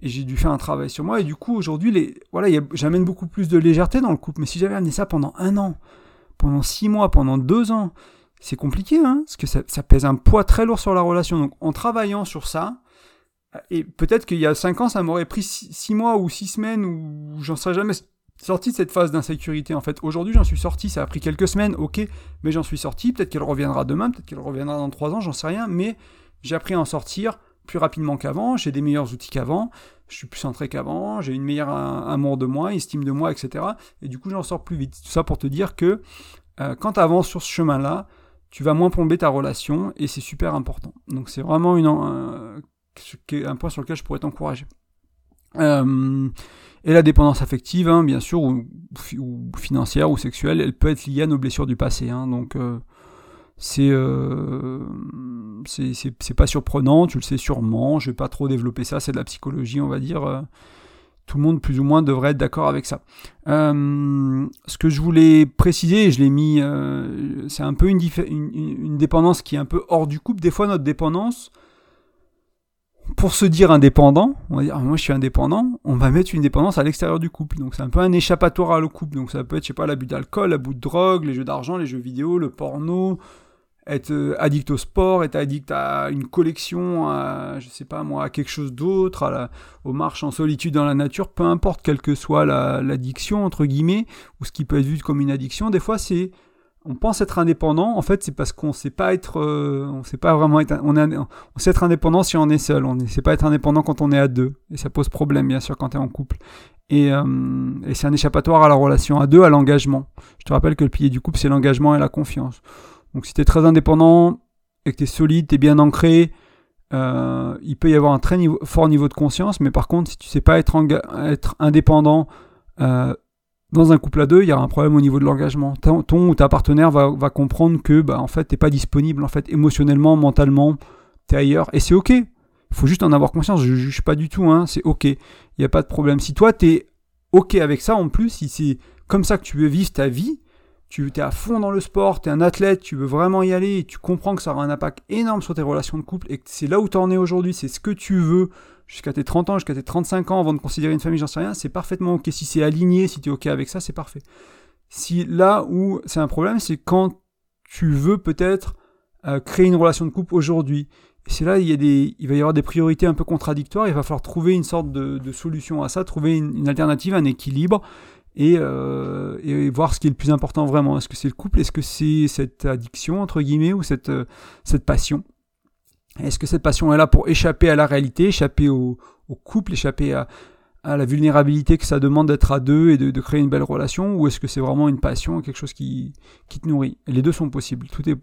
A: Et j'ai dû faire un travail sur moi, et du coup aujourd'hui, les, voilà, j'amène beaucoup plus de légèreté dans le couple, mais si j'avais amené ça pendant un an, pendant six mois, pendant deux ans, c'est compliqué, hein, parce que ça, pèse un poids très lourd sur la relation. Donc en travaillant sur ça, et peut-être qu'il y a cinq ans, ça m'aurait pris six, mois ou six semaines, ou j'en serais jamais sorti de cette phase d'insécurité. En fait, aujourd'hui, j'en suis sorti, ça a pris quelques semaines, ok, mais j'en suis sorti. Peut-être qu'elle reviendra demain, peut-être qu'elle reviendra dans trois ans, j'en sais rien, mais j'ai appris à en sortir plus rapidement qu'avant, j'ai des meilleurs outils qu'avant, je suis plus centré qu'avant, j'ai une meilleure amour de moi, estime de moi, etc. Et du coup, j'en sors plus vite. Tout ça pour te dire que euh, quand tu avances sur ce chemin-là, tu vas moins plomber ta relation et c'est super important. Donc c'est vraiment un, point sur lequel je pourrais t'encourager. Euh, et la dépendance affective, hein, bien sûr, ou, ou, financière ou sexuelle, elle peut être liée à nos blessures du passé. Hein, donc euh, euh, c'est c'est pas surprenant, tu le sais sûrement, je vais pas trop développer ça, c'est de la psychologie, on va dire. Euh, tout le monde plus ou moins devrait être d'accord avec ça. Euh, ce que je voulais préciser, je l'ai mis, c'est un peu une, une, une, dépendance qui est un peu hors du couple. Des fois, notre dépendance, pour se dire indépendant, on va dire ah, moi je suis indépendant, on va mettre une dépendance à l'extérieur du couple. Donc c'est un peu un échappatoire à le couple. Donc ça peut être, je sais pas, l'abus d'alcool, l'abus de drogue, les jeux d'argent, les jeux vidéo, le porno, être euh, addict au sport, être addict à une collection, à, je sais pas moi, à quelque chose d'autre, aux marches en solitude dans la nature, peu importe quelle que soit l'addiction, entre guillemets, ou ce qui peut être vu comme une addiction, des fois c'est, on pense être indépendant, en fait c'est parce qu'on sait pas être, euh, on sait pas vraiment être, on sait être indépendant si on est seul, on ne sait pas être indépendant quand on est à deux, et ça pose problème bien sûr quand tu es en couple. Et, euh, et c'est un échappatoire à la relation à deux, à l'engagement. Je te rappelle que le pilier du couple, c'est l'engagement et la confiance. Donc si tu es très indépendant et que tu es solide, tu es bien ancré, euh, il peut y avoir un très fort niveau de conscience, mais par contre, si tu sais pas être, indépendant euh, dans un couple à deux, il y a un problème au niveau de l'engagement. Ton, ou ta partenaire va, comprendre que bah, en fait, tu n'es pas disponible en fait, émotionnellement, mentalement, tu es ailleurs. Et c'est OK. Il faut juste en avoir conscience. Je ne juge pas du tout. Hein. C'est OK. Il n'y a pas de problème. Si toi, tu es OK avec ça en plus, si c'est comme ça que tu veux vivre ta vie, tu es à fond dans le sport, tu es un athlète, tu veux vraiment y aller, et tu comprends que ça aura un impact énorme sur tes relations de couple, et que c'est là où tu en es aujourd'hui, c'est ce que tu veux jusqu'à tes 30 ans, jusqu'à tes 35 ans avant de considérer une famille, j'en sais rien, c'est parfaitement ok. Si c'est aligné, si tu es ok avec ça, c'est parfait. Si là où c'est un problème, c'est quand tu veux peut-être euh, créer une relation de couple aujourd'hui. C'est là il, y a des, il va y avoir des priorités un peu contradictoires, il va falloir trouver une sorte de, solution à ça, trouver une alternative, un équilibre, euh, et, voir ce qui est le plus important vraiment. Est-ce que c'est le couple? Est-ce que c'est cette addiction, entre guillemets, ou cette, euh, cette passion? Est-ce que cette passion est là pour échapper à la réalité, échapper au, couple, échapper à, la vulnérabilité que ça demande d'être à deux et de, créer une belle relation? Ou est-ce que c'est vraiment une passion, quelque chose qui, qui te nourrit? Les deux sont possibles. Tout est,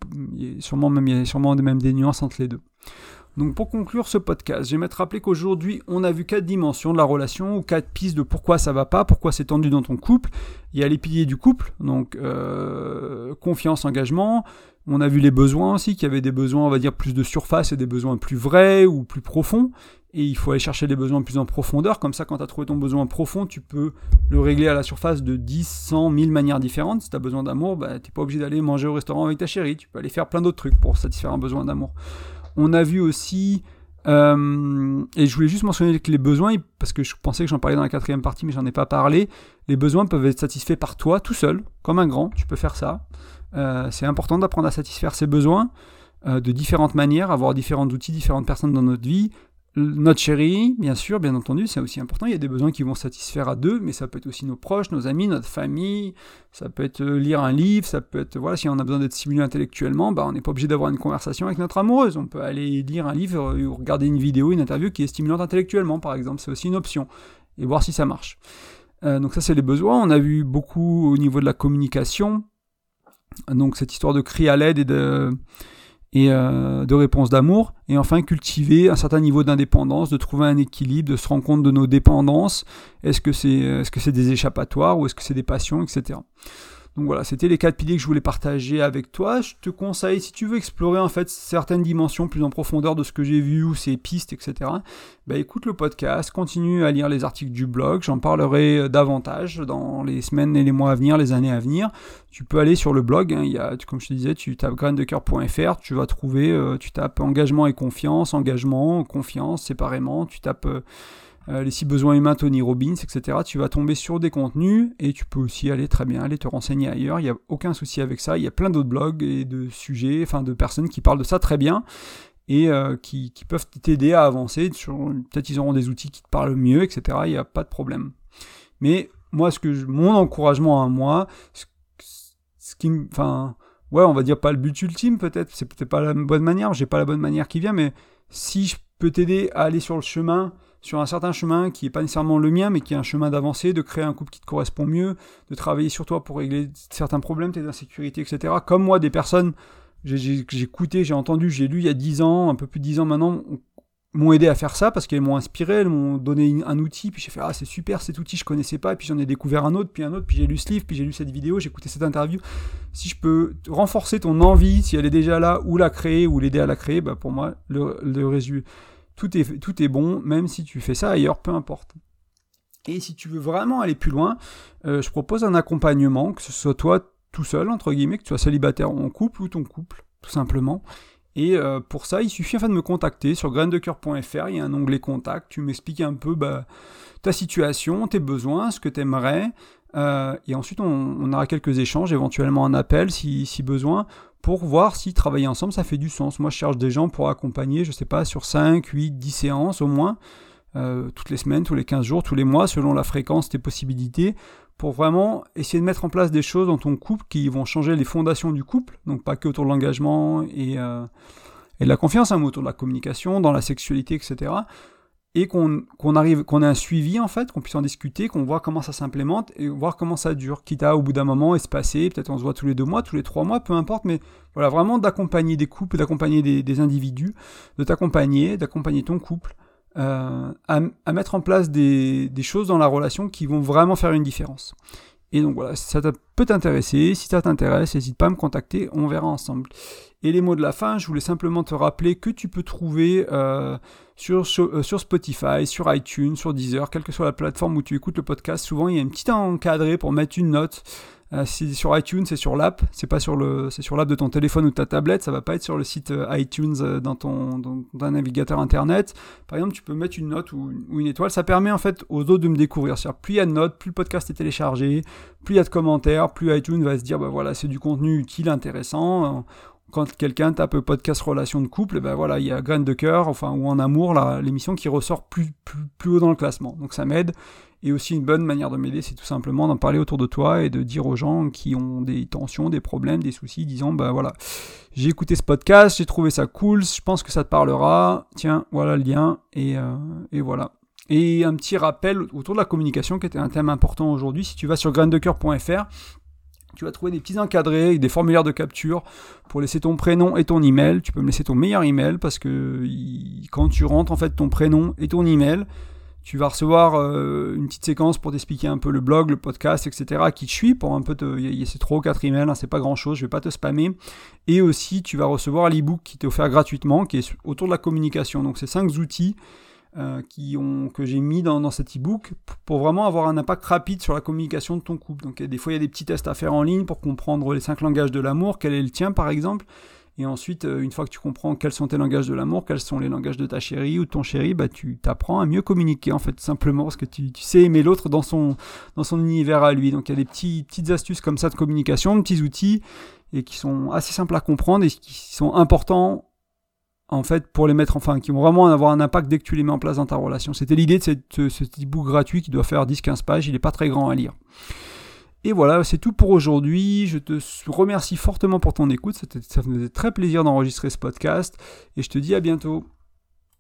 A: sûrement même, il y a sûrement même des nuances entre les deux. Donc pour conclure ce podcast, j'aimerais te rappeler qu'aujourd'hui on a vu quatre dimensions de la relation ou quatre pistes de pourquoi ça va pas, pourquoi c'est tendu dans ton couple. Il y a les piliers du couple, donc euh, confiance, engagement. On a vu les besoins aussi, qu'il y avait des besoins, on va dire, plus de surface et des besoins plus vrais ou plus profonds. Et il faut aller chercher des besoins plus en profondeur. Comme ça, quand tu as trouvé ton besoin profond, tu peux le régler à la surface de 10, 100, 1000 manières différentes. Si tu as besoin d'amour, bah, tu n'es pas obligé d'aller manger au restaurant avec ta chérie. Tu peux aller faire plein d'autres trucs pour satisfaire un besoin d'amour. On a vu aussi, euh, et je voulais juste mentionner que les besoins, parce que je pensais que j'en parlais dans la quatrième partie, mais j'en ai pas parlé, les besoins peuvent être satisfaits par toi tout seul, comme un grand, tu peux faire ça. Euh, c'est important d'apprendre à satisfaire ses besoins euh, de différentes manières, avoir différents outils, différentes personnes dans notre vie. Notre chérie, bien sûr, bien entendu, c'est aussi important. Il y a des besoins qui vont satisfaire à deux, mais ça peut être aussi nos proches, nos amis, notre famille. Ça peut être euh, lire un livre, ça peut être, voilà, si on a besoin d'être stimulé intellectuellement, bah, on n'est pas obligé d'avoir une conversation avec notre amoureuse. On peut aller lire un livre euh, ou regarder une vidéo, une interview qui est stimulante intellectuellement, par exemple. C'est aussi une option. Et voir si ça marche. Euh, donc ça, c'est les besoins. On a vu beaucoup au niveau de la communication. Donc cette histoire de cri à l'aide et de et euh, de réponses d'amour, et enfin cultiver un certain niveau d'indépendance, de trouver un équilibre, de se rendre compte de nos dépendances, est-ce que c'est est -ce c'est des échappatoires ou est-ce que c'est des passions, etc. Donc voilà, c'était les quatre piliers que je voulais partager avec toi. Je te conseille, si tu veux explorer en fait certaines dimensions plus en profondeur de ce que j'ai vu, ou ces pistes, etc., bah écoute le podcast, continue à lire les articles du blog, j'en parlerai euh, davantage dans les semaines et les mois à venir, les années à venir. Tu peux aller sur le blog, hein, il y a, comme je te disais, tu tapes graindecoeur.fr, tu vas trouver, euh, tu tapes engagement et confiance, engagement, confiance séparément, tu tapes... Euh, euh, les six besoins humains Tony Robbins, etc. Tu vas tomber sur des contenus et tu peux aussi aller très bien aller te renseigner ailleurs. Il n'y a aucun souci avec ça. Il y a plein d'autres blogs et de sujets, enfin de personnes qui parlent de ça très bien et euh, qui, peuvent t'aider à avancer. Peut-être ils auront des outils qui te parlent mieux, etc. Il n'y a pas de problème. Mais moi, ce que mon encouragement à moi, ce, qui, enfin, ouais, on va dire pas le but ultime peut-être, c'est peut-être pas la bonne manière, j'ai pas la bonne manière qui vient, mais si je peux t'aider à aller sur le chemin sur un certain chemin qui n'est pas nécessairement le mien, mais qui est un chemin d'avancée, de créer un couple qui te correspond mieux, de travailler sur toi pour régler certains problèmes, tes insécurités, etc. Comme moi, des personnes, j'ai écouté, j'ai entendu, j'ai lu il y a 10 ans, un peu plus de 10 ans maintenant, m'ont aidé à faire ça parce qu'elles m'ont inspiré, elles m'ont donné un outil, puis j'ai fait ah c'est super cet outil je connaissais pas, et puis j'en ai découvert un autre, puis un autre, puis j'ai lu ce livre, puis j'ai lu cette vidéo, j'ai écouté cette interview. Si je peux renforcer ton envie, si elle est déjà là, ou la créer, ou l'aider à la créer, bah pour moi le, le tout est, bon, même si tu fais ça ailleurs, peu importe. Et si tu veux vraiment aller plus loin, euh, je propose un accompagnement, que ce soit toi tout seul, entre guillemets, que tu sois célibataire ou en couple, ou ton couple, tout simplement. Et euh, pour ça, il suffit enfin de me contacter sur graindecoeur.fr, il y a un onglet contact, tu m'expliques un peu bah, ta situation, tes besoins, ce que tu aimerais, euh, et ensuite on, aura quelques échanges, éventuellement un appel si besoin, pour voir si travailler ensemble ça fait du sens. Moi je cherche des gens pour accompagner, je sais pas, sur 5, 8, 10 séances au moins, euh, toutes les semaines, tous les 15 jours, tous les mois, selon la fréquence, tes possibilités, pour vraiment essayer de mettre en place des choses dans ton couple qui vont changer les fondations du couple, donc pas que autour de l'engagement et, euh, de la confiance, hein, mais autour de la communication, dans la sexualité, etc et qu'on arrive, qu'on ait un suivi en fait, qu'on puisse en discuter, qu'on voit comment ça s'implémente et voir comment ça dure, quitte à au bout d'un moment espacer, peut-être on se voit tous les deux mois, tous les trois mois, peu importe, mais voilà, vraiment d'accompagner des couples, d'accompagner des, individus, de t'accompagner, d'accompagner ton couple, euh, à, mettre en place des, des choses dans la relation qui vont vraiment faire une différence. Et donc voilà, ça peut t'intéresser, si ça t'intéresse, n'hésite pas à me contacter, on verra ensemble. Et les mots de la fin, je voulais simplement te rappeler que tu peux trouver euh, sur, euh, sur, Spotify, sur iTunes, sur Deezer, quelle que soit la plateforme où tu écoutes le podcast, souvent il y a une petite encadré pour mettre une note. Euh, c'est sur iTunes, c'est sur l'app, c'est pas sur le, c'est sur l'app de ton téléphone ou de ta tablette, ça va pas être sur le site euh, iTunes euh, dans ton, dans, navigateur internet. Par exemple, tu peux mettre une note ou, une étoile, ça permet en fait aux autres de me découvrir. Plus il y a de notes, plus le podcast est téléchargé, plus il y a de commentaires, plus iTunes va se dire, bah voilà, c'est du contenu utile, intéressant quand quelqu'un tape podcast relation de couple, ben voilà, il y a Graine de cœur, enfin, ou en amour, l'émission qui ressort plus, plus, plus haut dans le classement. Donc ça m'aide. Et aussi une bonne manière de m'aider, c'est tout simplement d'en parler autour de toi et de dire aux gens qui ont des tensions, des problèmes, des soucis, disant bah voilà, j'ai écouté ce podcast, j'ai trouvé ça cool, je pense que ça te parlera, tiens, voilà le lien, et, euh, et voilà. Et un petit rappel autour de la communication qui était un thème important aujourd'hui, si tu vas sur graindecoeur.fr, tu vas trouver des petits encadrés des formulaires de capture pour laisser ton prénom et ton email. Tu peux me laisser ton meilleur email parce que quand tu rentres en fait ton prénom et ton email, tu vas recevoir euh, une petite séquence pour t'expliquer un peu le blog, le podcast, etc. qui te suit pour un peu te. Il y a ces 3 ou 4 emails, hein, c'est pas grand chose, je vais pas te spammer. Et aussi, tu vas recevoir l'ebook qui t'est offert gratuitement, qui est autour de la communication. Donc, c'est 5 outils euh, qui ont, que j'ai mis dans, dans cet ebook pour vraiment avoir un impact rapide sur la communication de ton couple. Donc, des fois, il y a des petits tests à faire en ligne pour comprendre les 5 langages de l'amour, quel est le tien par exemple. Et ensuite, euh, une fois que tu comprends quels sont tes langages de l'amour, quels sont les langages de ta chérie ou de ton chéri, bah, tu t'apprends à mieux communiquer, en fait, simplement parce que tu, tu, sais aimer l'autre dans son, dans son univers à lui. Donc, il y a des petits, petites astuces comme ça de communication, petits outils, et qui sont assez simples à comprendre et qui sont importants en fait, pour les mettre, enfin, qui vont vraiment avoir un impact dès que tu les mets en place dans ta relation. C'était l'idée de ce petit book gratuit qui doit faire 10-15 pages, il n'est pas très grand à lire. Et voilà, c'est tout pour aujourd'hui. Je te remercie fortement pour ton écoute. Ça me faisait très plaisir d'enregistrer ce podcast. Et je te dis à bientôt.